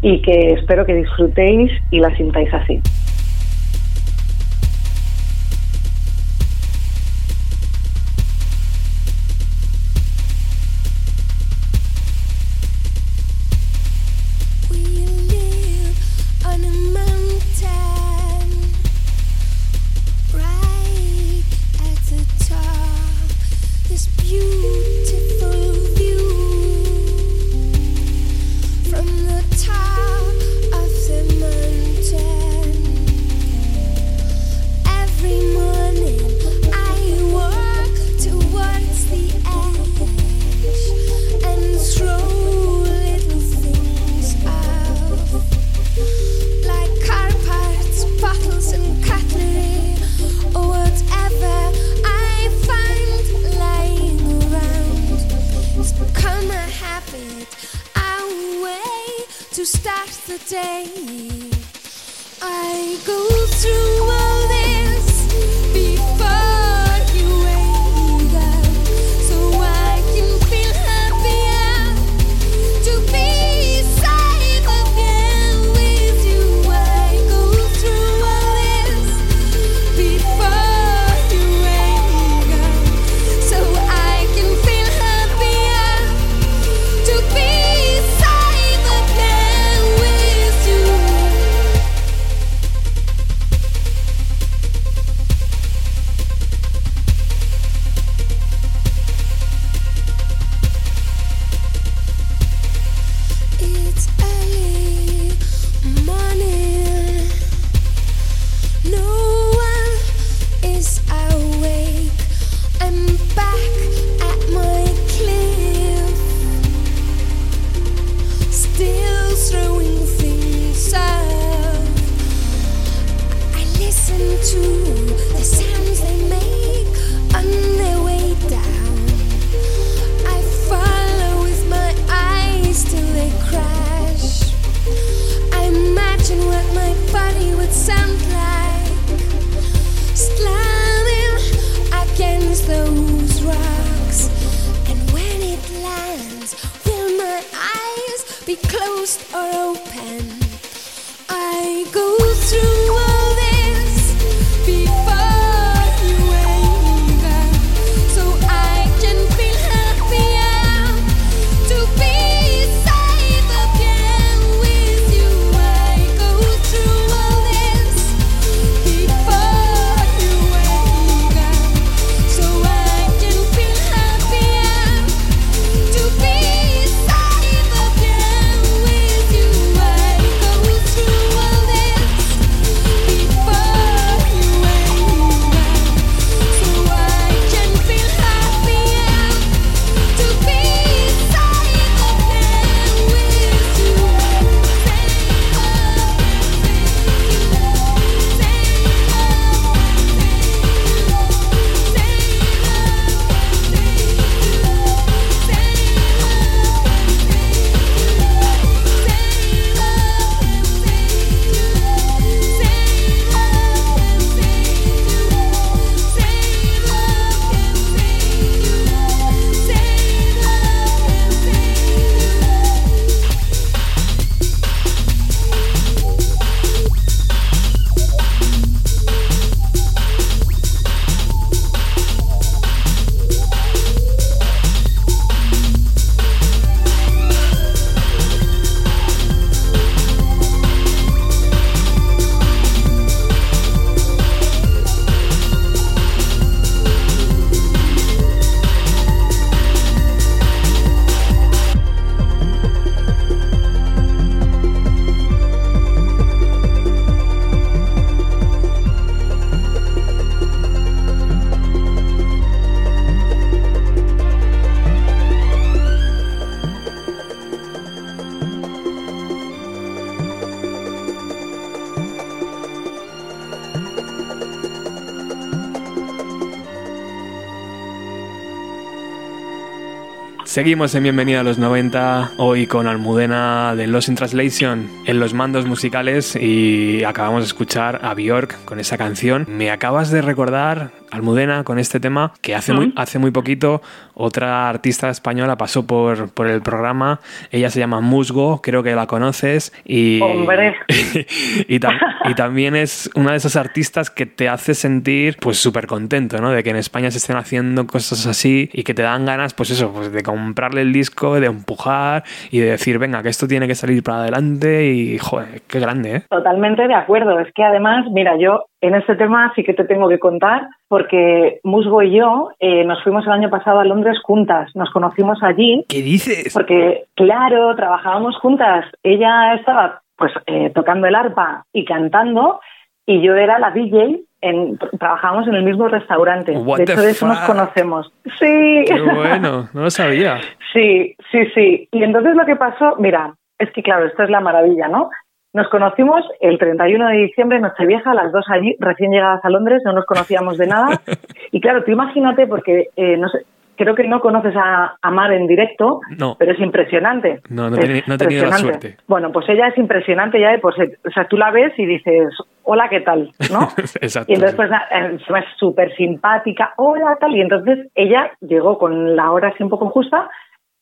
y que espero que disfrutéis y la sintáis así. Seguimos en Bienvenida a los 90, hoy con Almudena de Lost in Translation en los mandos musicales y acabamos de escuchar a Björk con esa canción. Me acabas de recordar, Almudena, con este tema que hace, muy, hace muy poquito otra artista española pasó por, por el programa. Ella se llama Musgo, creo que la conoces. Y, Hombre. *laughs* y, tam- y también es una de esas artistas que te hace sentir pues súper contento, ¿no? De que en España se estén haciendo cosas así y que te dan ganas, pues eso, pues de comprarle el disco, de empujar y de decir, venga, que esto tiene que salir para adelante y, joder, qué grande, ¿eh? Totalmente de acuerdo. Es que además, mira, yo en este tema sí que te tengo que contar porque Musgo y yo eh, nos fuimos el año pasado a Londres juntas. Nos conocimos allí. ¿Qué dices? Porque, claro, trabajábamos juntas. Ella estaba pues eh, tocando el arpa y cantando y yo era la DJ. En, trabajábamos en el mismo restaurante. What de hecho, de eso nos conocemos. Sí. Qué bueno, no lo sabía. *laughs* Sí, sí, sí. Y entonces lo que pasó, mira, es que claro, esto es la maravilla, ¿no? Nos conocimos el 31 de diciembre, Nochevieja, las dos allí, recién llegadas a Londres, no nos conocíamos de nada. *laughs* Y claro, tú imagínate, porque eh, no sé, creo que no conoces a, a Mar en directo, No. pero es impresionante. No, no, Es no he tenido la suerte. Bueno, pues ella es impresionante ya, de por sí. o sea, tú la ves y dices, hola, ¿qué tal? ¿No? *laughs* Exacto. Y entonces, pues, nada, eh, súper simpática, hola, tal. Y entonces ella llegó con la hora así un poco justa,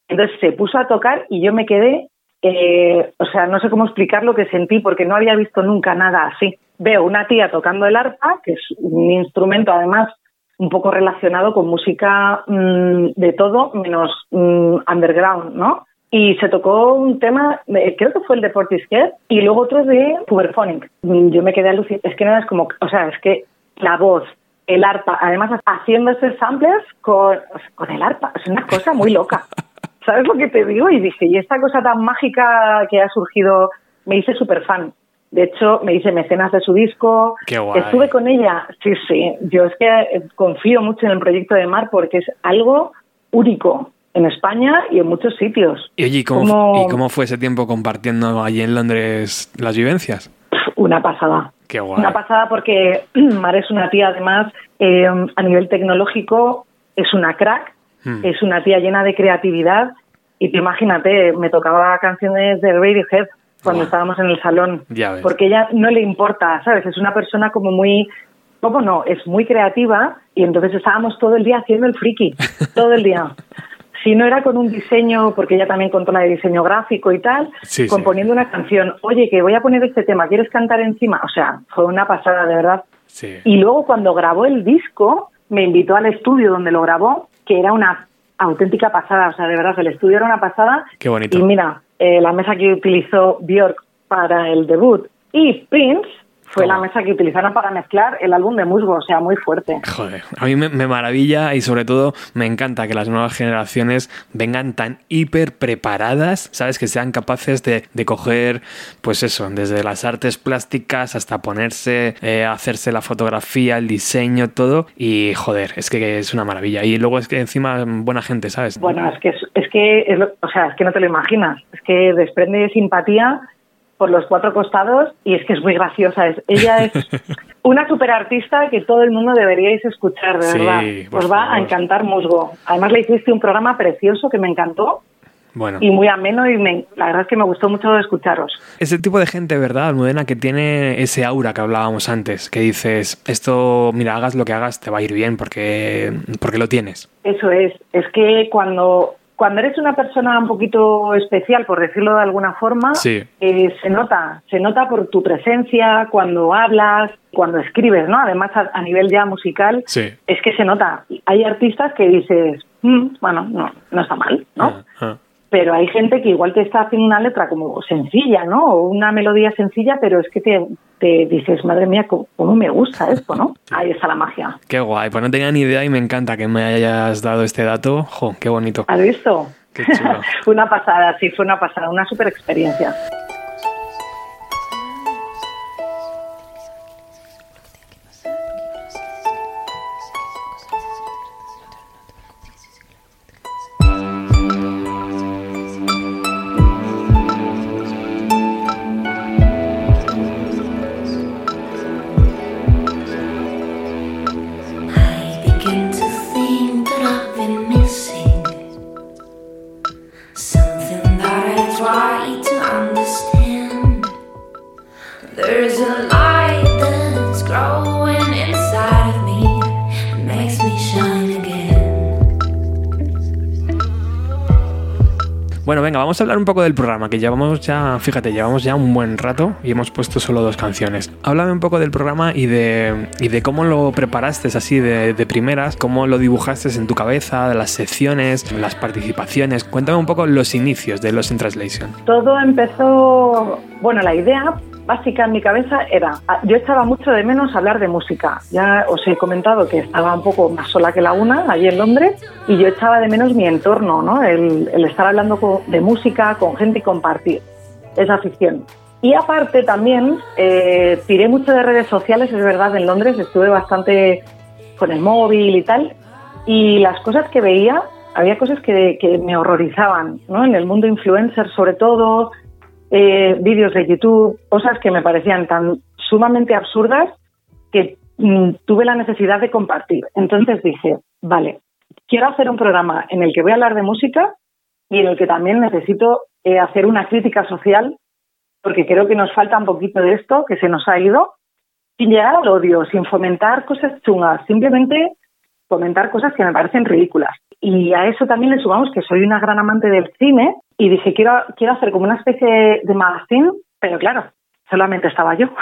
entonces se puso a tocar y yo me quedé, eh, o sea, no sé cómo explicar lo que sentí porque no había visto nunca nada así. Veo una tía tocando el arpa, que es un instrumento además un poco relacionado con música mm, de todo menos mm, underground, ¿no? Y se tocó un tema, creo que fue el de Portishead, y luego otro de Puberphonic. Mm, Yo me quedé alucinada. Es que no es como, o sea, es que la voz, el arpa, además haciendo esos samplers con, con el arpa, es una cosa muy loca. *laughs* ¿Sabes lo que te digo? Y dije, y esta cosa tan mágica que ha surgido, me hice súper fan. De hecho, me hice mecenas de su disco. Qué guay. Estuve con ella. Sí, sí. Yo es que eh, confío mucho en el proyecto de Mar porque es algo único en España y en muchos sitios. Y oye, ¿y cómo, Como- ¿y cómo fue ese tiempo compartiendo allí en Londres las vivencias? Una pasada. Qué guay. Una pasada porque *clears throat* Mar es una tía, además, eh, a nivel tecnológico, es una crack, Hmm. es una tía llena de creatividad. Y tú imagínate, me tocaba canciones de Radiohead cuando estábamos en el salón. Ya ves. Porque ella no le importa, ¿sabes? Es una persona como muy. ¿Cómo no? Es muy creativa y entonces estábamos todo el día haciendo el friki, *laughs* todo el día. Si no era con un diseño, porque ella también contó la de diseño gráfico y tal, Sí, sí. componiendo una canción, oye, que voy a poner este tema, ¿quieres cantar encima? O sea, fue una pasada, de verdad. Sí. Y luego cuando grabó el disco, me invitó al estudio donde lo grabó, que era una auténtica pasada, o sea, de verdad, el estudio era una pasada. Qué bonito. Y mira, eh, la mesa que utilizó Björk para el debut y Prince fue la mesa que utilizaron para mezclar el álbum de Musgo, o sea, muy fuerte. Joder, a mí me, me maravilla y sobre todo me encanta que las nuevas generaciones vengan tan hiper preparadas, ¿sabes? Que sean capaces de, de coger, pues eso, desde las artes plásticas hasta ponerse, eh, hacerse la fotografía, el diseño, todo. Y joder, es que es una maravilla. Y luego es que encima buena gente, ¿sabes? Bueno, es que, es, es que, es lo- o sea, es que no te lo imaginas. Es que desprende simpatía por los cuatro costados y es que es muy graciosa. Es, ella es *laughs* una superartista que todo el mundo deberíais escuchar, de Sí, verdad. Os va a encantar Musgo. Además le hiciste un programa precioso que me encantó Bueno. y muy ameno y me- la verdad es que me gustó mucho escucharos. Ese tipo de gente, ¿verdad, Almudena? Que tiene ese aura que hablábamos antes, que dices, esto, mira, hagas lo que hagas, te va a ir bien porque, porque lo tienes. Eso es. Es que cuando, cuando eres una persona un poquito especial, por decirlo de alguna forma, Sí. eh, se nota. Se nota por tu presencia, cuando hablas, cuando escribes, ¿no? Además, a, a nivel ya musical, Sí. es que se nota. Hay artistas que dices, "Mm, bueno, no, no está mal, ¿no? Ah. Pero hay gente que igual te está haciendo una letra como sencilla, ¿no? O una melodía sencilla, pero es que te, te dices, madre mía, cómo, cómo me gusta esto, ¿no? *laughs* Ahí está la magia. Qué guay, pues no tenía ni idea y me encanta que me hayas dado este dato. Jo, qué bonito. ¿Has visto? Qué chulo. fue *laughs* una pasada, sí, fue una pasada, una super experiencia. Vamos a hablar un poco del programa, que llevamos ya, fíjate, llevamos ya un buen rato y hemos puesto solo dos canciones. Háblame un poco del programa y de, y de cómo lo preparaste así de, de primeras, cómo lo dibujaste en tu cabeza, de las secciones, las participaciones. Cuéntame un poco los inicios de Los in Translation. Todo empezó, bueno, la idea básica en mi cabeza era, ah, yo echaba mucho de menos hablar de música. Ya os he comentado que estaba un poco más sola que la una allí en Londres y yo echaba de menos mi entorno, ¿no? El, estar hablando de música con gente y compartir esa afición. Y aparte también eh, tiré mucho de redes sociales, es verdad, en Londres estuve bastante con el móvil y tal, y las cosas que veía, había cosas que, que me horrorizaban, ¿no? En el mundo influencer sobre todo, eh, vídeos de YouTube, cosas que me parecían tan sumamente absurdas que mm, tuve la necesidad de compartir. Entonces dije, vale, quiero hacer un programa en el que voy a hablar de música y en el que también necesito eh, hacer una crítica social, porque creo que nos falta un poquito de esto, que se nos ha ido, sin llegar al odio, sin fomentar cosas chungas, simplemente comentar cosas que me parecen ridículas. Y a eso también le sumamos que soy una gran amante del cine y dije, quiero, quiero hacer como una especie de magazine, pero claro, solamente estaba yo. *laughs*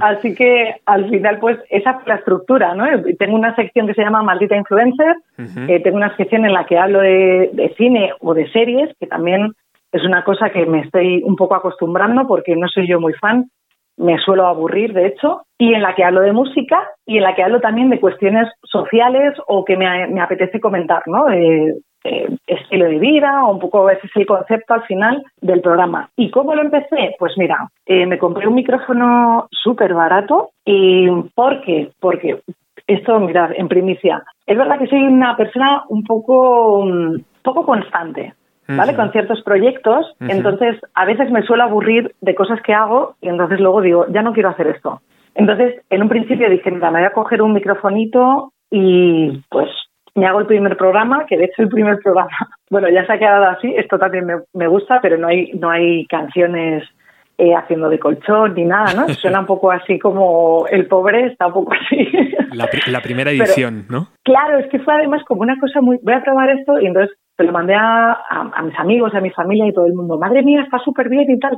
Así que al final, pues esa fue la estructura, ¿no? Tengo una sección que se llama Maldita Influencer, eh, tengo una sección en la que hablo de, de cine o de series, que también es una cosa que me estoy un poco acostumbrando porque no soy yo muy fan, me suelo aburrir, de hecho, y en la que hablo de música y en la que hablo también de cuestiones sociales o que me, me apetece comentar, ¿no? Eh, estilo de vida o un poco ese es el concepto al final del programa. ¿Y cómo lo empecé? Pues mira, eh, me compré un micrófono súper barato y ¿por qué? Porque esto, mirad, en primicia, es verdad que soy una persona un poco, mm, poco constante, ¿vale? Con ciertos proyectos, entonces a veces me suelo aburrir de cosas que hago y entonces luego digo, ya no quiero hacer esto. Entonces, en un principio dije, mira, me voy a coger un microfonito y pues me hago el primer programa, que de hecho el primer programa, *laughs* bueno, ya se ha quedado así, esto también me, me gusta, pero no hay, no hay canciones eh, haciendo de colchón ni nada, ¿no? *laughs* Suena un poco así como el pobre, está un poco así. La, pri- la primera *laughs* Pero- edición, ¿no? Claro, es que fue además como una cosa muy... Voy a probar esto y entonces se lo mandé a, a- a mis amigos, a mi familia y todo el mundo. Madre mía, está súper bien y tal.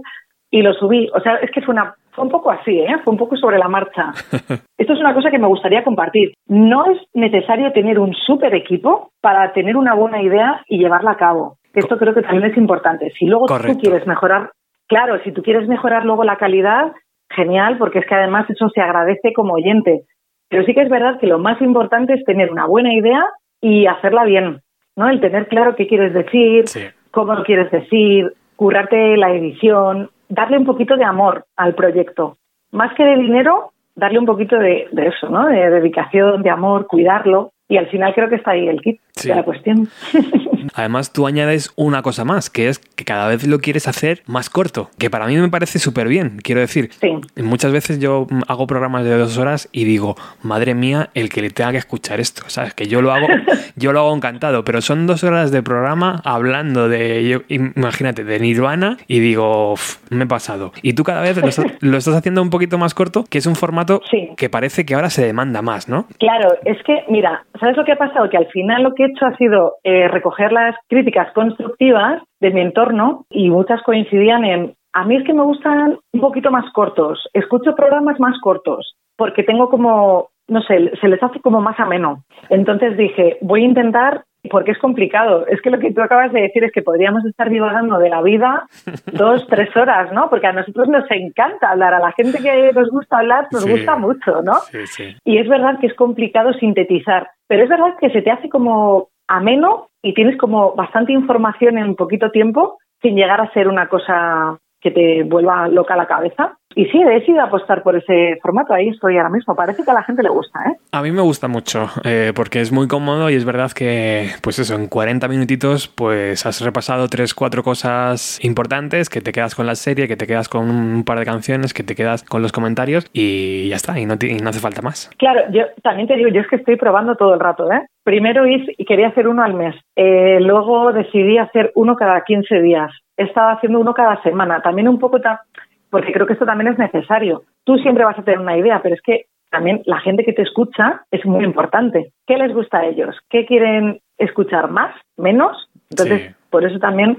Y lo subí. O sea, es que fue, una, fue un poco así, ¿eh? Fue un poco sobre la marcha. *laughs* Esto es una cosa que me gustaría compartir. No es necesario tener un súper equipo para tener una buena idea y llevarla a cabo. Esto creo que también es importante. Si luego Correcto. tú quieres mejorar, claro, si tú quieres mejorar luego la calidad, genial, porque es que además eso se agradece como oyente. Pero sí que es verdad que lo más importante es tener una buena idea y hacerla bien, ¿no? El tener claro qué quieres decir, cómo lo quieres decir, currarte la edición, darle un poquito de amor al proyecto. Más que de dinero, darle un poquito de, de eso, ¿no? De dedicación, de amor, cuidarlo. Y al final creo que está ahí el kit Sí. de la cuestión. *laughs* Además, tú añades una cosa más, que es que cada vez lo quieres hacer más corto, que para mí me parece súper bien, quiero decir. Muchas veces yo hago programas de dos horas y digo, madre mía, el que le tenga que escuchar esto, ¿sabes? Que yo lo hago, *laughs* yo lo hago encantado, pero son dos horas de programa hablando de, yo- imagínate, de Nirvana y digo, "Uf, me he pasado. Y tú cada vez lo estás *laughs* haciendo un poquito más corto, que es un formato que parece que ahora se demanda más, ¿no? Claro, es que, mira, ¿sabes lo que ha pasado? Que al final lo que he hecho ha sido eh, recoger las críticas constructivas de mi entorno y muchas coincidían en, a mí es que me gustan un poquito más cortos, escucho programas más cortos, porque tengo como, no sé, se les hace como más ameno. Entonces dije, voy a intentar, porque es complicado, es que lo que tú acabas de decir es que podríamos estar divagando de la vida *laughs* dos, tres horas, ¿no? Porque a nosotros nos encanta hablar, a la gente que nos gusta hablar nos Sí. gusta mucho, ¿no? Sí, sí. Y es verdad que es complicado sintetizar, pero es verdad que se te hace como ameno y tienes como bastante información en poquito tiempo sin llegar a ser una cosa que te vuelva loca la cabeza. Y sí, he decidido apostar por ese formato. Ahí estoy ahora mismo. Parece que a la gente le gusta, ¿eh? A mí me gusta mucho, eh, porque es muy cómodo y es verdad que, pues eso, en 40 minutitos, pues has repasado tres, cuatro cosas importantes, que te quedas con la serie, que te quedas con un par de canciones, que te quedas con los comentarios y ya está, y no, te- y no hace falta más. Claro, yo también te digo, yo es que estoy probando todo el rato, ¿eh? Primero hice, y quería hacer uno al mes. Eh, luego decidí hacer uno cada 15 días. He estado haciendo uno cada semana. También un poco, ta- porque creo que esto también es necesario. Tú siempre vas a tener una idea, pero es que también la gente que te escucha es muy importante. ¿Qué les gusta a ellos? ¿Qué quieren escuchar más? ¿Menos? Entonces, por eso también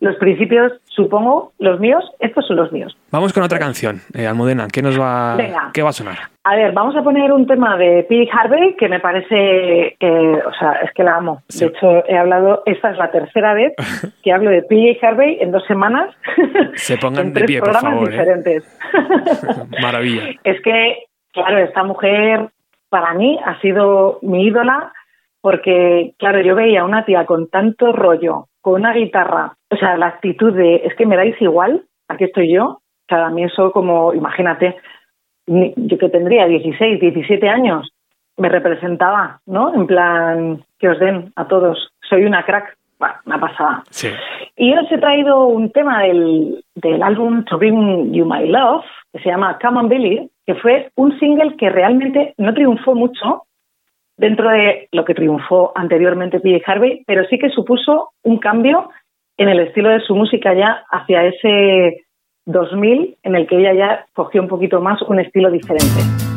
los principios, supongo, los míos, estos son los míos. Vamos con otra canción, eh, Almudena, ¿qué nos va, Venga. qué va a sonar? A ver, vamos a poner un tema de Pig Harvey que me parece, que, o sea, es que la amo. De hecho, he hablado, esta es la tercera vez *laughs* que hablo de Pig Harvey en dos semanas Se pongan en de tres pie, por favor. ¿eh? diferentes. *laughs* Maravilla. Es que, claro, esta mujer para mí ha sido mi ídola porque, claro, yo veía a una tía con tanto rollo, con una guitarra, o sea, la actitud de, es que me dais igual, aquí estoy yo, o sea, a mí eso como, imagínate, yo que tendría 16, 17 años, me representaba, ¿no? En plan, que os den a todos, soy una crack, bueno, una pasada. Sí. Y os he traído un tema del, del álbum To Bring You My Love, que se llama Come on Billy, que fue un single que realmente no triunfó mucho dentro de lo que triunfó anteriormente PJ Harvey, pero sí que supuso un cambio en el estilo de su música ya hacia ese 2000 en el que ella ya cogió un poquito más un estilo diferente.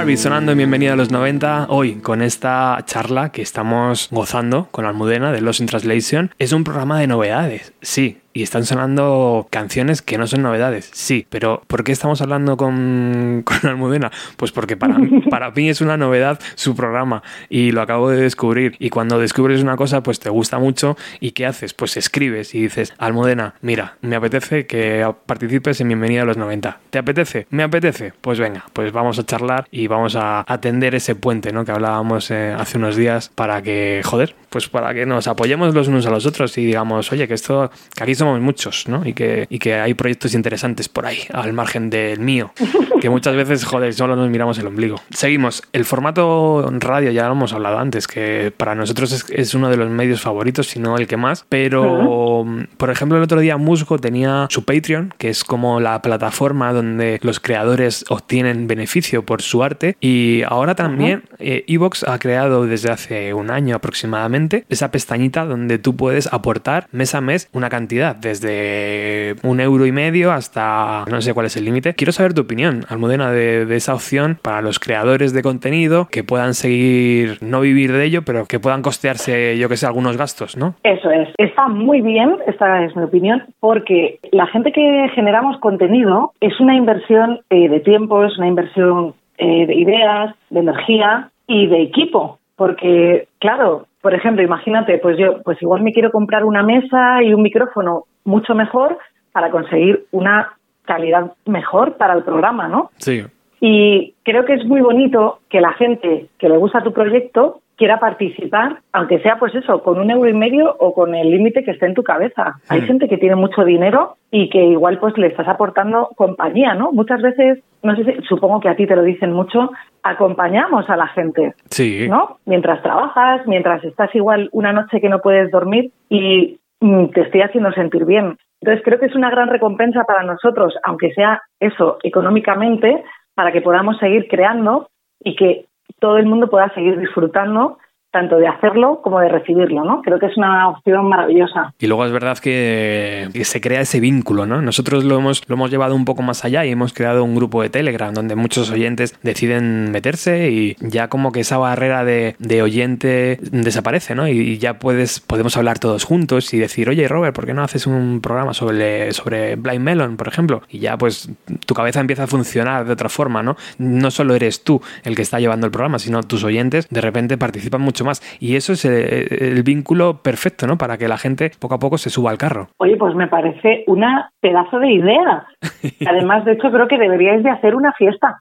Harvey sonando en Bienvenida a los 90 hoy con esta charla que estamos gozando con Almudena de Los in Translation. Es un programa de novedades. Sí, y están sonando canciones que no son novedades, sí, pero ¿por qué estamos hablando con, *laughs* con Almudena? Pues porque para, *laughs* para mí es una novedad su programa y lo acabo de descubrir. Y cuando descubres una cosa, pues te gusta mucho y ¿qué haces? Pues escribes y dices, Almudena, mira, me apetece que participes en Bienvenida a los 90. ¿Te apetece? ¿Me apetece? Pues venga, pues vamos a charlar y vamos a atender ese puente, ¿no? Que hablábamos eh, hace unos días para que, joder, pues para que nos apoyemos los unos a los otros y digamos, oye, que esto, que aquí somos muchos, ¿no? Y que, y que hay proyectos interesantes por ahí, al margen del mío, que muchas veces, joder, solo nos miramos el ombligo. Seguimos. El formato radio, ya lo hemos hablado antes, que para nosotros es, es uno de los medios favoritos, si no el que más, pero, por ejemplo, el otro día Musgo tenía su Patreon, que es como la plataforma donde los creadores obtienen beneficio por su arte, y ahora también eh, Evox ha creado desde hace un año aproximadamente esa pestañita donde tú puedes aportar mes a mes una cantidad, desde un euro y medio hasta no sé cuál es el límite. Quiero saber tu opinión, Almudena, de, de esa opción para los creadores de contenido que puedan seguir, no vivir de ello, pero que puedan costearse, yo que sé, algunos gastos, ¿no? Eso es. Está muy bien, esta es mi opinión, porque la gente que generamos contenido es una inversión eh, de tiempo, es una inversión eh, de ideas, de energía y de equipo. Porque, claro, por ejemplo, imagínate, pues yo, pues igual me quiero comprar una mesa y un micrófono mucho mejor para conseguir una calidad mejor para el programa, ¿no? Sí. Y creo que es muy bonito que la gente que le gusta tu proyecto quiera participar, aunque sea pues eso, con un euro y medio o con el límite que esté en tu cabeza. Hay Mm. gente que tiene mucho dinero y que igual pues le estás aportando compañía, ¿no? Muchas veces, no sé si, supongo que a ti te lo dicen mucho, acompañamos a la gente, Sí. ¿no? Mientras trabajas, mientras estás igual una noche que no puedes dormir y mm, te estoy haciendo sentir bien. Entonces creo que es una gran recompensa para nosotros, aunque sea eso económicamente, para que podamos seguir creando y que todo el mundo pueda seguir disfrutando tanto de hacerlo como de recibirlo, ¿no? Creo que es una opción maravillosa. Y luego es verdad que, se crea ese vínculo, ¿no? Nosotros lo hemos, lo hemos llevado un poco más allá y hemos creado un grupo de Telegram donde muchos oyentes deciden meterse y ya como que esa barrera de, de oyente desaparece, ¿no? Y, y ya puedes, podemos hablar todos juntos y decir, oye Robert, ¿por qué no haces un programa sobre, sobre Blind Melon, por ejemplo? Y ya pues tu cabeza empieza a funcionar de otra forma, ¿no? No solo eres tú el que está llevando el programa, sino tus oyentes de repente participan mucho más. Y eso es el, el vínculo perfecto, ¿no? Para que la gente poco a poco se suba al carro. Oye, pues me parece una pedazo de idea. *laughs* Además, de hecho, creo que deberíais de hacer una fiesta.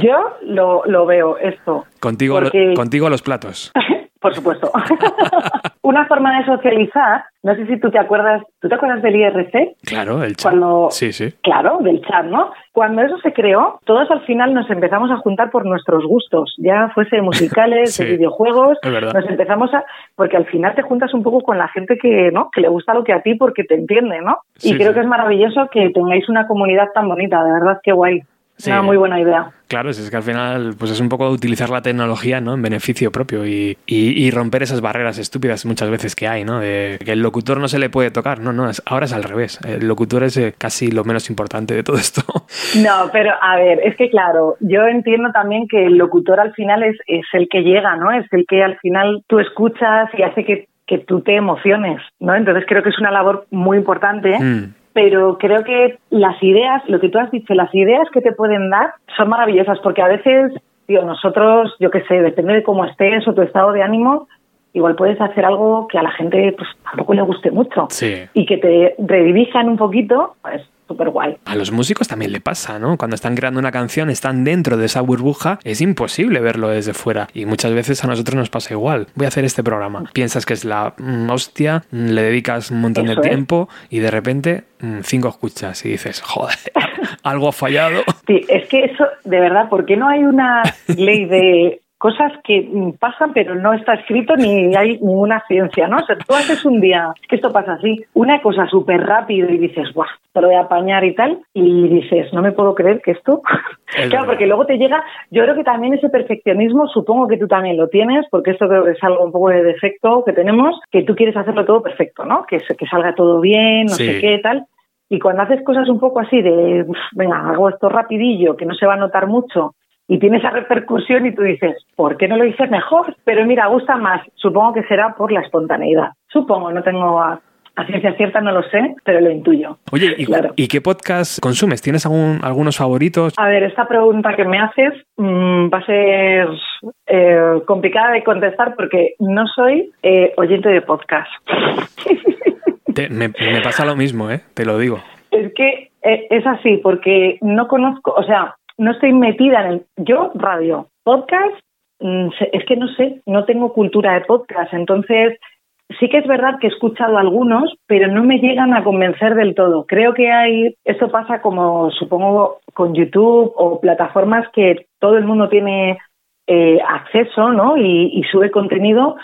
Yo lo, lo veo esto. Contigo, a lo- Porque- contigo a los platos. *laughs* Por supuesto. *laughs* una forma de socializar, no sé si tú te acuerdas, ¿tú te acuerdas del IRC? Claro, el chat. Cuando- Sí, sí. Claro, del chat, ¿no? Cuando eso se creó, todos al final nos empezamos a juntar por nuestros gustos, ya fuese *laughs* musicales, Sí, de videojuegos, es verdad. nos empezamos a, porque al final te juntas un poco con la gente que, ¿no? Que le gusta lo que a ti porque te entiende, ¿no? Sí, y creo sí. que es maravilloso que tengáis una comunidad tan bonita, de verdad que guay. Sí. Una muy buena idea. Claro, es que al final pues es un poco utilizar la tecnología ¿no? en beneficio propio y, y- y romper esas barreras estúpidas muchas veces que hay, ¿no? De que el locutor no se le puede tocar. No, no, es- ahora es al revés. El locutor es eh, casi lo menos importante de todo esto. *laughs* No, pero a ver, es que claro, yo entiendo también que el locutor al final es, es el que llega, ¿no? Es el que al final tú escuchas y hace que, que tú te emociones, ¿no? Entonces creo que es una labor muy importante. Mm. Pero creo que las ideas, lo que tú has dicho, las ideas que te pueden dar son maravillosas porque a veces, tío, nosotros, yo qué sé, depende de cómo estés o tu estado de ánimo, igual puedes hacer algo que a la gente pues tampoco le guste mucho Sí. y que te redirijan un poquito, pues súper guay. A los músicos también le pasa, ¿no? Cuando están creando una canción, están dentro de esa burbuja, es imposible verlo desde fuera. Y muchas veces a nosotros nos pasa igual. Voy a hacer este programa. Piensas que es la mm, hostia, mm, le dedicas un montón Eso de es. tiempo y de repente mm, cinco escuchas y dices, joder, *laughs* algo ha fallado. Sí, es que eso, de verdad, ¿por qué no hay una ley de cosas que mm, pasan pero no está escrito ni hay ninguna ciencia, ¿no? O sea, tú haces un día, que esto pasa así, una cosa súper rápido y dices, guau, te lo voy a apañar y tal, y dices, no me puedo creer que esto... *laughs* Es claro, verdad. porque luego te llega, yo creo que también ese perfeccionismo, supongo que tú también lo tienes, porque esto creo que es algo un poco de defecto que tenemos, que tú quieres hacerlo todo perfecto, ¿no? Que, que salga todo bien, no Sí. sé qué, tal. Y cuando haces cosas un poco así de, "Uf, venga, hago esto rapidillo, que no se va a notar mucho, y tiene esa repercusión y tú dices, ¿por qué no lo hice mejor? Pero mira, gusta más. Supongo que será por la espontaneidad. Supongo, no tengo a- A ciencia cierta no lo sé, pero lo intuyo. Oye, ¿y, Claro. ¿y qué podcast consumes? ¿Tienes algún, algunos favoritos? A ver, esta pregunta que me haces mm, va a ser eh, complicada de contestar porque no soy eh, oyente de podcast. *laughs* Te- me, me pasa lo mismo, ¿eh? Te lo digo. Es que eh, es así, porque no conozco, o sea, no estoy metida en el... Yo, radio, podcast, mm, es que no sé, no tengo cultura de podcast, entonces sí que es verdad que he escuchado algunos, pero no me llegan a convencer del todo. Creo que hay, esto pasa como supongo con YouTube o plataformas que todo el mundo tiene eh, acceso, ¿no? Y, y sube contenido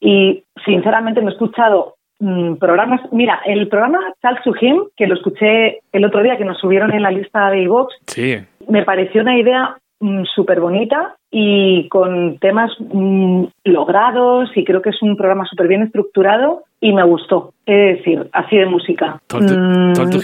y sinceramente me he escuchado mm, programas. Mira, el programa Talk to Him, que lo escuché el otro día, que nos subieron en la lista de iVoox, Sí. Me pareció una idea súper bonita y con temas mm, logrados y creo que es un programa súper bien estructurado y me gustó. Es decir, así de música. Talk to,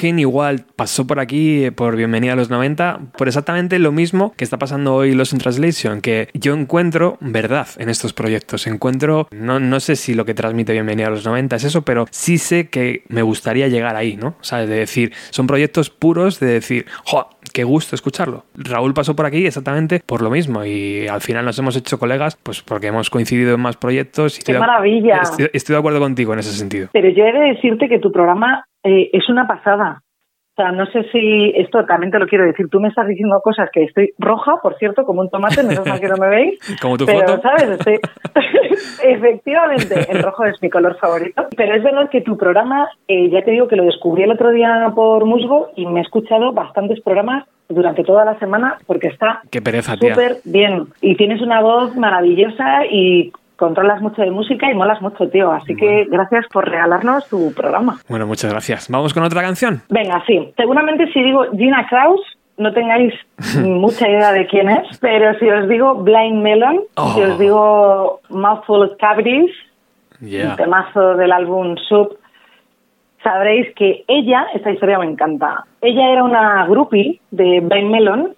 Mm, igual pasó por aquí, eh, por Bienvenida a los 90, por exactamente lo mismo que está pasando hoy Los in Translation, que yo encuentro verdad en estos proyectos. Encuentro, no, no sé si lo que transmite Bienvenida a los 90 es eso, pero sí sé que me gustaría llegar ahí, ¿no? ¿Sabes? De decir, son proyectos puros de decir, ¡jo! ¡Qué gusto escucharlo! Raúl pasó por aquí exactamente por lo mismo y al final nos hemos hecho colegas, pues porque hemos coincidido en más proyectos. y ¡Qué estoy de- maravilla! Estoy, estoy de acuerdo contigo en ese sentido. Pero yo he de decirte que tu programa eh, es una pasada. O sea, no sé si esto también te lo quiero decir. Tú me estás diciendo cosas que estoy roja, por cierto, como un tomate, menos mal que no me veis. *laughs* Como tu pero, foto. ¿sabes? Estoy... *laughs* *laughs* Efectivamente, el rojo es mi color favorito. Pero es verdad que tu programa, eh, ya te digo que lo descubrí el otro día por Musgo y me he escuchado bastantes programas durante toda la semana porque está súper bien. Y tienes una voz maravillosa y controlas mucho de música y molas mucho, tío. Así que gracias por regalarnos tu programa. Bueno, muchas gracias. ¿Vamos con otra canción? Venga, sí. Seguramente si digo Gina Kraus, no tengáis *laughs* mucha idea de quién es, pero si os digo Blind Melon, Oh. si os digo Mouthful of Cavities, Yeah. un temazo del álbum Sub, sabréis que ella, esta historia me encanta, ella era una groupie de Blind Melon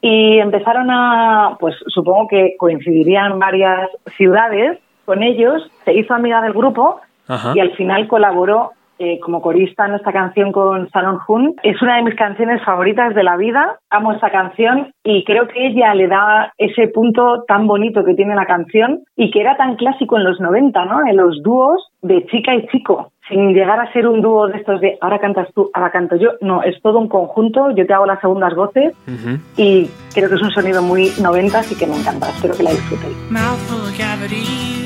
y empezaron a, pues supongo que coincidirían varias ciudades con ellos, se hizo amiga del grupo Ajá. y al final colaboró eh, como corista en esta canción con Sanon Hun. Es una de mis canciones favoritas de la vida. Amo esta canción y creo que ella le da ese punto tan bonito que tiene la canción y que era tan clásico en los 90, ¿no? En los dúos de chica y chico. Sin llegar a ser un dúo de estos de ahora cantas tú, ahora canto yo. No, es todo un conjunto. Yo te hago las segundas voces y creo que es un sonido muy noventas y que me encanta. Espero que la disfrutéis. mouthful of cavities.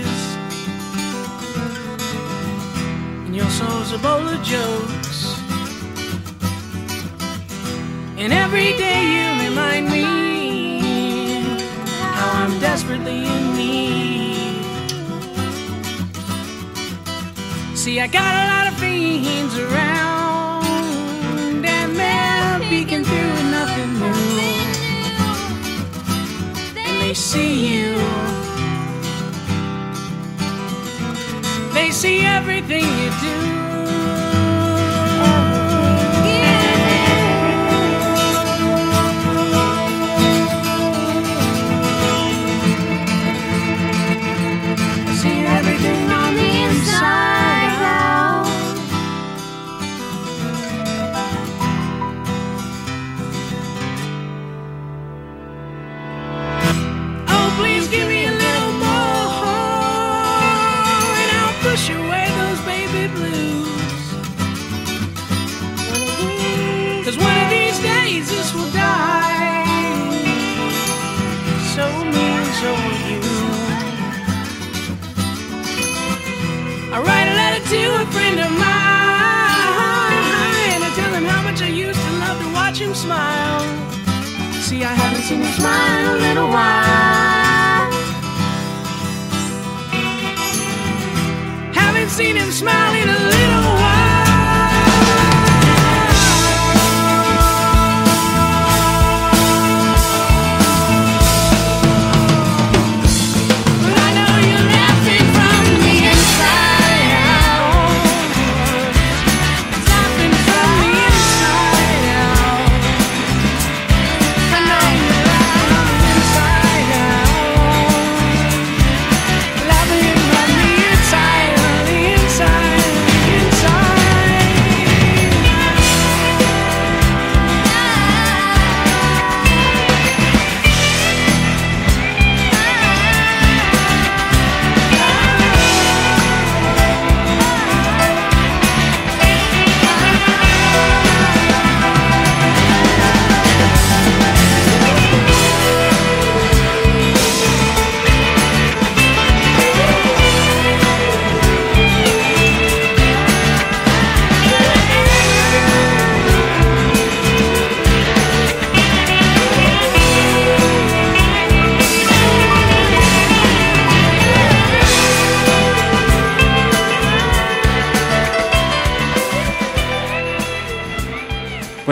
See, I got a lot of fiends around, and they're peeking through with nothing new. And they see you. They see everything you do.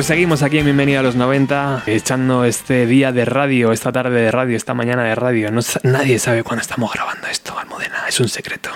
Seguimos aquí en Bienvenido a los 90, echando este día de radio, esta tarde de radio, esta mañana de radio. No nadie sabe cuándo estamos grabando esto, Almudena, es un secreto.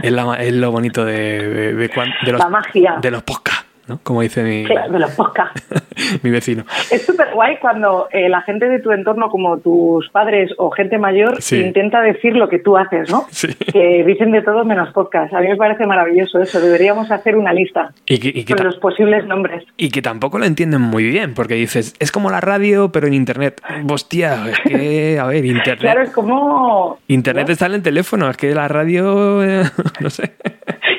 es, la es lo bonito de, de, de los, La magia. de los podcasts, ¿no? Como dice mi, Claro, de los podcasts. *laughs* mi vecino. Es súper guay cuando eh, la gente de tu entorno, como tus padres o gente mayor, Sí. intenta decir lo que tú haces, ¿no? Sí. Que dicen de todo menos podcast. A mí me parece maravilloso eso. Deberíamos hacer una lista Y que, y que con los posibles nombres. y que tampoco lo entienden muy bien, porque dices, es como la radio, pero en internet. Hostia, es que, a ver, *laughs* internet. Claro, es como... Internet está en el teléfono, es que la radio, eh, *laughs* no sé.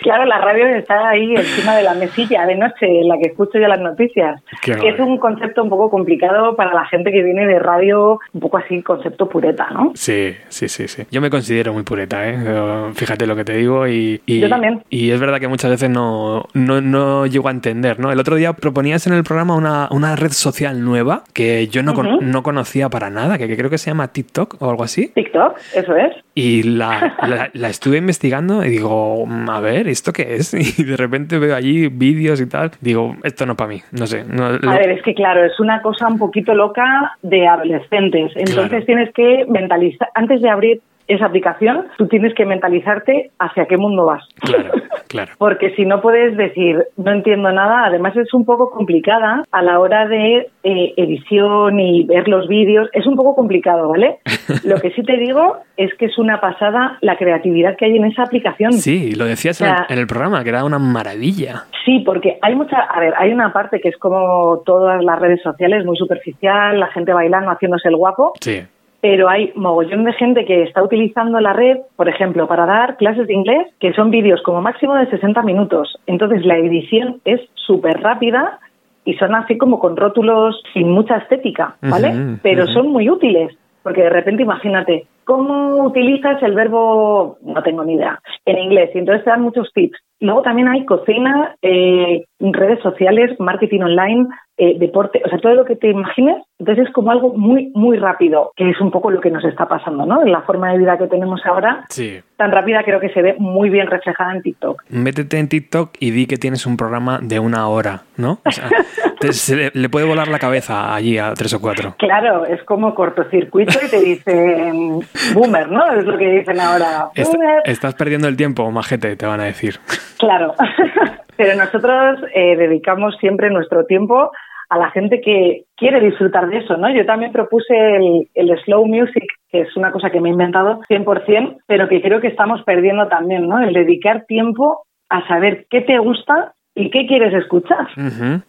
Claro, la radio está ahí encima de la mesilla de noche en la que escucho yo las noticias. Qué que es un concepto un poco complicado para la gente que viene de radio, un poco así, concepto pureta, ¿no? Sí, sí, sí, sí. Yo me considero muy pureta, ¿eh? Pero Fíjate lo que te digo y... y- Yo también. Y es verdad que muchas veces no, no, no llego a entender, ¿no? El otro día proponías en el programa una, una red social nueva que yo no, con- Ujú. no conocía para nada, que, que creo que se llama TikTok o algo así. TikTok, eso es. Y la, la, la estuve investigando y digo, "Mm, a ver, ¿esto qué es? *laughs* Y de repente veo allí vídeos y tal. Digo, esto no es para mí, no sé. no- lo- A ver, es que claro, es una cosa un poquito loca de adolescentes. Entonces Claro. tienes que mentalizar, antes de abrir esa aplicación, tú tienes que mentalizarte hacia qué mundo vas. Claro, *laughs* claro. Porque si no puedes decir, no entiendo nada, además es un poco complicada a la hora de eh, edición y ver los vídeos, es un poco complicado, ¿vale? *laughs* Lo que sí te digo es que es una pasada la creatividad que hay en esa aplicación. Sí, lo decías O en, el, sea, en el programa, que era una maravilla. Sí, porque hay mucha, a ver, hay una parte que es como todas las redes sociales, muy superficial, la gente bailando, haciéndose el guapo, Sí. Pero hay mogollón de gente que está utilizando la red, por ejemplo, para dar clases de inglés, que son vídeos como máximo de 60 minutos. Entonces la edición es súper rápida y son así como con rótulos sin mucha estética, ¿vale? Pero son muy útiles, porque de repente imagínate, ¿cómo utilizas el verbo, no tengo ni idea, en inglés? Y entonces te dan muchos tips. Luego también hay cocina, eh, redes sociales, marketing online, eh, deporte, o sea, todo lo que te imagines. Entonces es como algo muy, muy rápido, que es un poco lo que nos está pasando, ¿no? En la forma de vida que tenemos ahora, Sí. tan rápida creo que se ve muy bien reflejada en TikTok. Métete en TikTok y di que tienes un programa de una hora, ¿no? O sea, *laughs* te- se le, le puede volar la cabeza allí a tres o cuatro. Claro, es como cortocircuito y te dicen boomer, ¿no? Es lo que dicen ahora. Est- Boomer. estás perdiendo el tiempo, majete, te van a decir. Claro, *laughs* pero nosotros eh, dedicamos siempre nuestro tiempo a la gente que quiere disfrutar de eso, ¿no? Yo también propuse el, el slow music, que es una cosa que me he inventado 100%, pero que creo que estamos perdiendo también, ¿no? El dedicar tiempo a saber qué te gusta y qué quieres escuchar,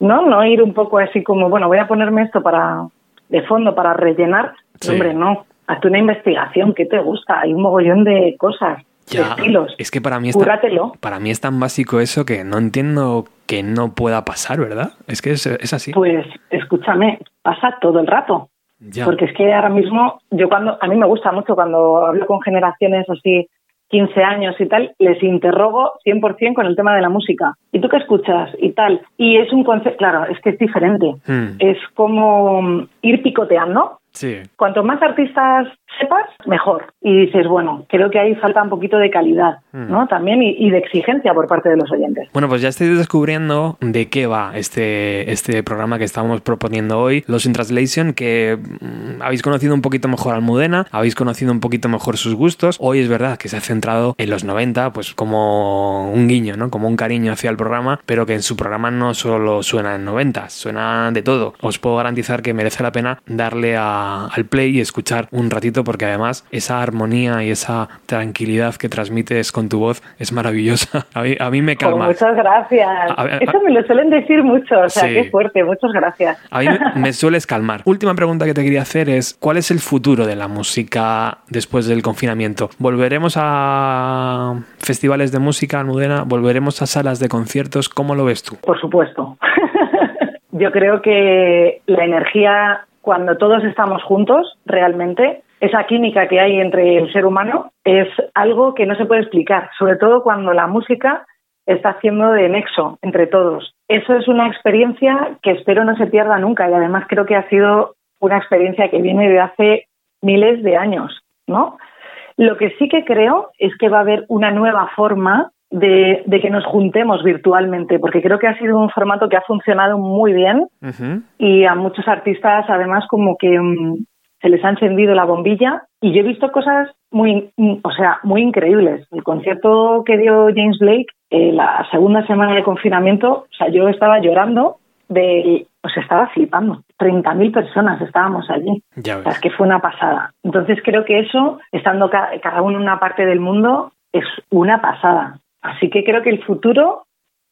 ¿no? No ir un poco así como, bueno, voy a ponerme esto para de fondo para rellenar. Sí. Hombre, no. Hazte una investigación, ¿qué te gusta? Hay un mogollón de cosas, Ya, estilos. es que para mí, es tan, Cúratelo. para mí es tan básico eso que no entiendo que no pueda pasar, ¿verdad? Es que es, es así. Pues escúchame, pasa todo el rato. Ya. Porque es que ahora mismo, yo cuando, a mí me gusta mucho cuando hablo con generaciones así, 15 años y tal, les interrogo 100% con el tema de la música. ¿Y tú qué escuchas? Y tal. Y es un concepto, claro, es que es diferente. Hmm, Es como ir picoteando. sí. Cuanto más artistas sepas, mejor. Y dices, bueno, creo que ahí falta un poquito de calidad, Mm. ¿no? También y, y de exigencia por parte de los oyentes. Bueno, pues ya estoy descubriendo de qué va este, este programa que estamos proponiendo hoy, Los in Translation, que mm, habéis conocido un poquito mejor a Almudena, habéis conocido un poquito mejor sus gustos. Hoy es verdad que se ha centrado en los 90, pues como un guiño, ¿no? Como un cariño hacia el programa, pero que en su programa no solo suena en 90, suena de todo. Os puedo garantizar que merece la pena darle a- al play y escuchar un ratito porque además esa armonía y esa tranquilidad que transmites con tu voz es maravillosa. *laughs* A mí, a mí me Pues calma. muchas gracias. A Eso me lo suelen decir mucho, o sea, Sí. qué fuerte, muchas gracias. A mí me- *laughs* me sueles calmar. Última pregunta que te quería hacer es, ¿cuál es el futuro de la música después del confinamiento? ¿Volveremos a festivales de música, Almudena? ¿Volveremos a salas de conciertos? ¿Cómo lo ves tú? Por supuesto. *laughs* Yo creo que la energía, cuando todos estamos juntos, realmente, esa química que hay entre el ser humano es algo que no se puede explicar, sobre todo cuando la música está haciendo de nexo entre todos. Eso es una experiencia que espero no se pierda nunca y además creo que ha sido una experiencia que viene de hace miles de años, ¿no? Lo que sí que creo es que va a haber una nueva forma de, de que nos juntemos virtualmente, porque creo que ha sido un formato que ha funcionado muy bien y a muchos artistas además como que mm, se les ha encendido la bombilla y yo he visto cosas muy, o sea, muy increíbles. El concierto que dio James Blake eh, la segunda semana de confinamiento, o sea, yo estaba llorando de, o sea, estaba flipando. 30.000 personas estábamos allí. Ya O sea, es que fue una pasada. Entonces creo que eso, estando ca- cada uno en una parte del mundo, es una pasada. Así que creo que el futuro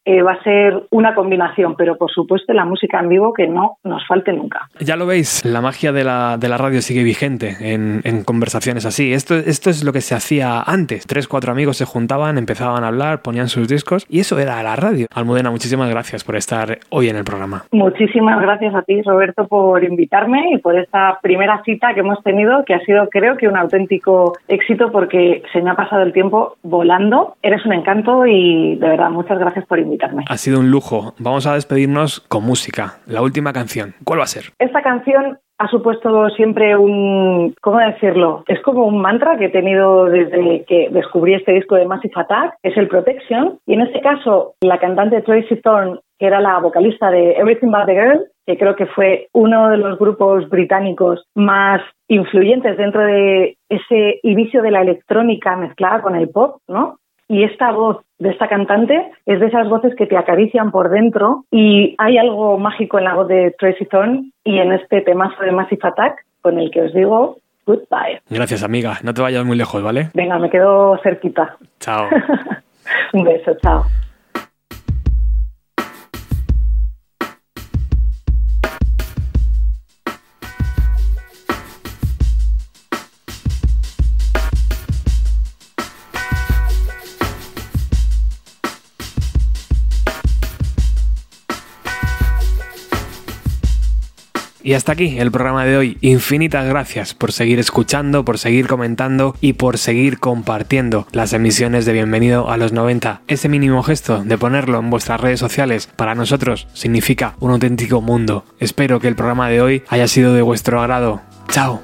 eh, va a ser una combinación, pero por supuesto la música en vivo que no nos falte nunca. Ya lo veis, la magia de la, de la radio sigue vigente en, en conversaciones así. Esto, esto es lo que se hacía antes. Tres, cuatro amigos se juntaban, empezaban a hablar, ponían sus discos y eso era la radio. Almudena, muchísimas gracias por estar hoy en el programa. Muchísimas gracias a ti, Roberto, por invitarme y por esta primera cita que hemos tenido, que ha sido, creo que, un auténtico éxito porque se me ha pasado el tiempo volando. Eres un encanto y, de verdad, muchas gracias por invitarme. Ha sido un lujo. Vamos a despedirnos con música. La última canción. ¿Cuál va a ser? Esta canción ha supuesto siempre un, ¿cómo decirlo? Es como un mantra que he tenido desde que descubrí este disco de Massive Attack, es el Protection, y en este caso la cantante Tracy Thorn, que era la vocalista de Everything But the Girl, que creo que fue uno de los grupos británicos más influyentes dentro de ese inicio de la electrónica mezclada con el pop, ¿no? Y esta voz de esta cantante es de esas voces que te acarician por dentro y hay algo mágico en la voz de Tracy Thorn y en este temazo de Massive Attack con el que os digo goodbye. Gracias, amiga. No te vayas muy lejos, ¿vale? Venga, me quedo cerquita. Chao. *laughs* Un beso, chao. Y hasta aquí el programa de hoy. Infinitas gracias por seguir escuchando, por seguir comentando y por seguir compartiendo las emisiones de Bienvenido a los 90. Ese mínimo gesto de ponerlo en vuestras redes sociales para nosotros significa un auténtico mundo. Espero que el programa de hoy haya sido de vuestro agrado. Chao.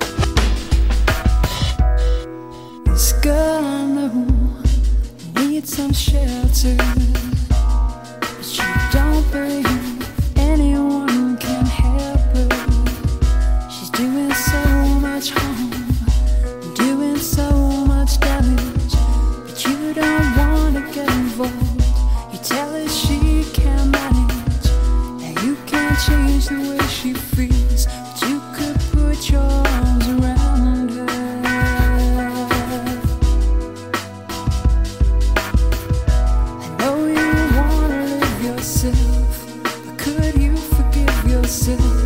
Change the way she feels, but you could put your arms around her. I know you wanna yourself, but could you forgive yourself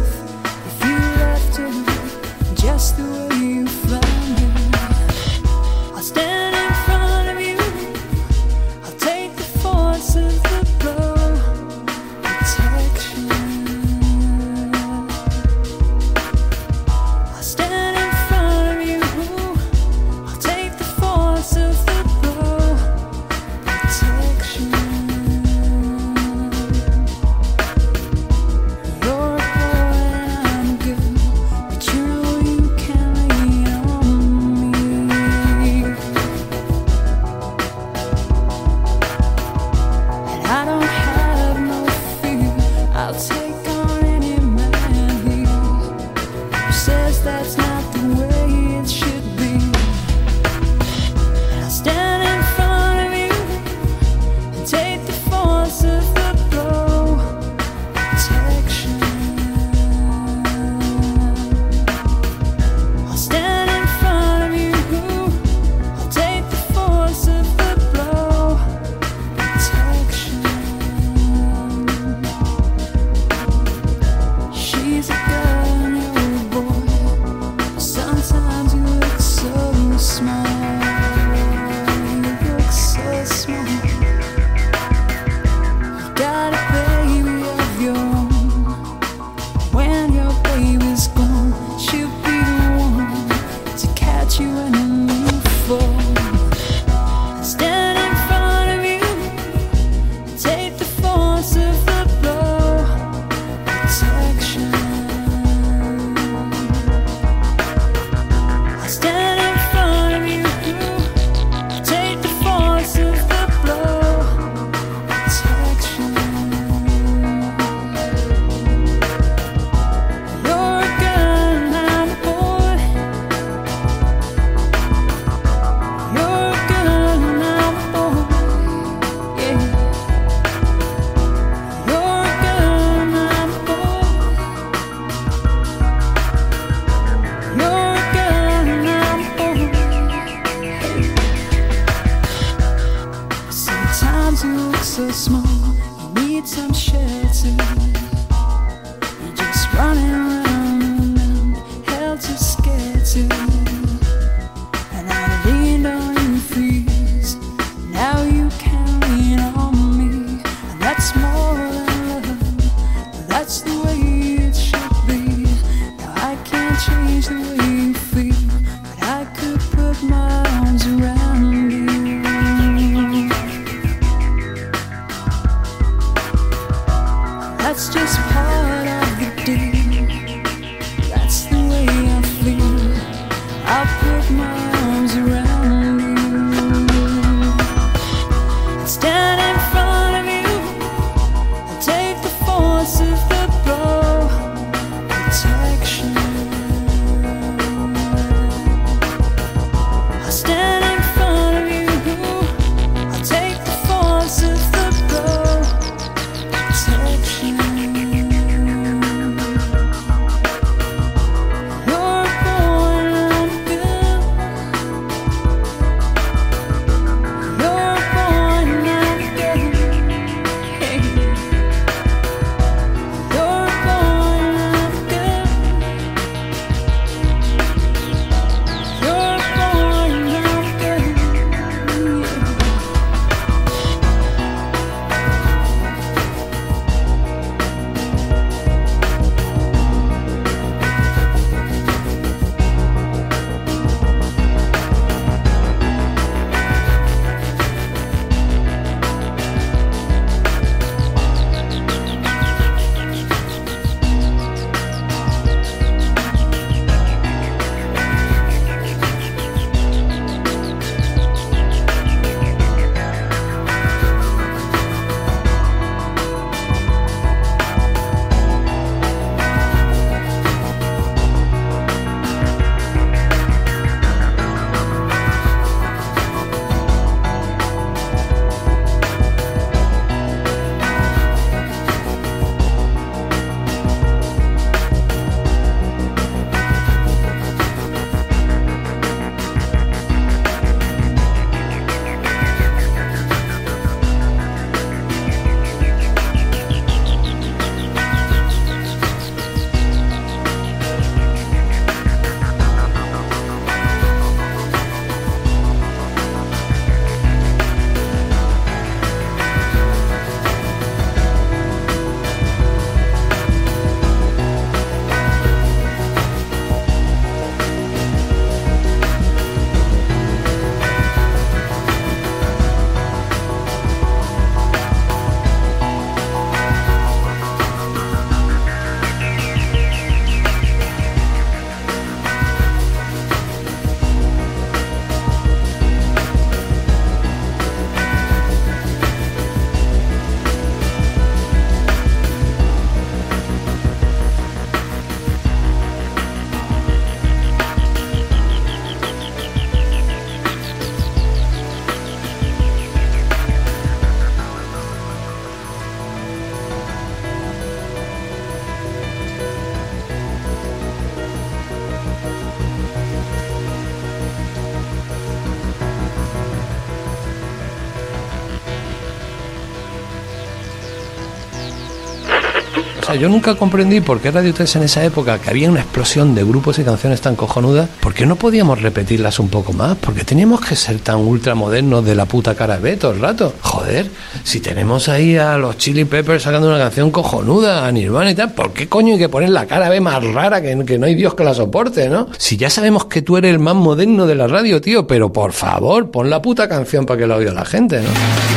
yo nunca comprendí por qué Radio 3 en esa época, que había una explosión de grupos y canciones tan cojonudas, ¿por qué no podíamos repetirlas un poco más? ¿Por qué teníamos que ser tan ultramodernos de la puta cara B todo el rato? Joder, si tenemos ahí a los Chili Peppers sacando una canción cojonuda, a Nirvana y tal, ¿por qué coño hay que poner la cara B más rara que, que no hay Dios que la soporte, ¿no? Si ya sabemos que tú eres el más moderno de la radio, tío, pero por favor, pon la puta canción para que la oiga la gente, ¿no?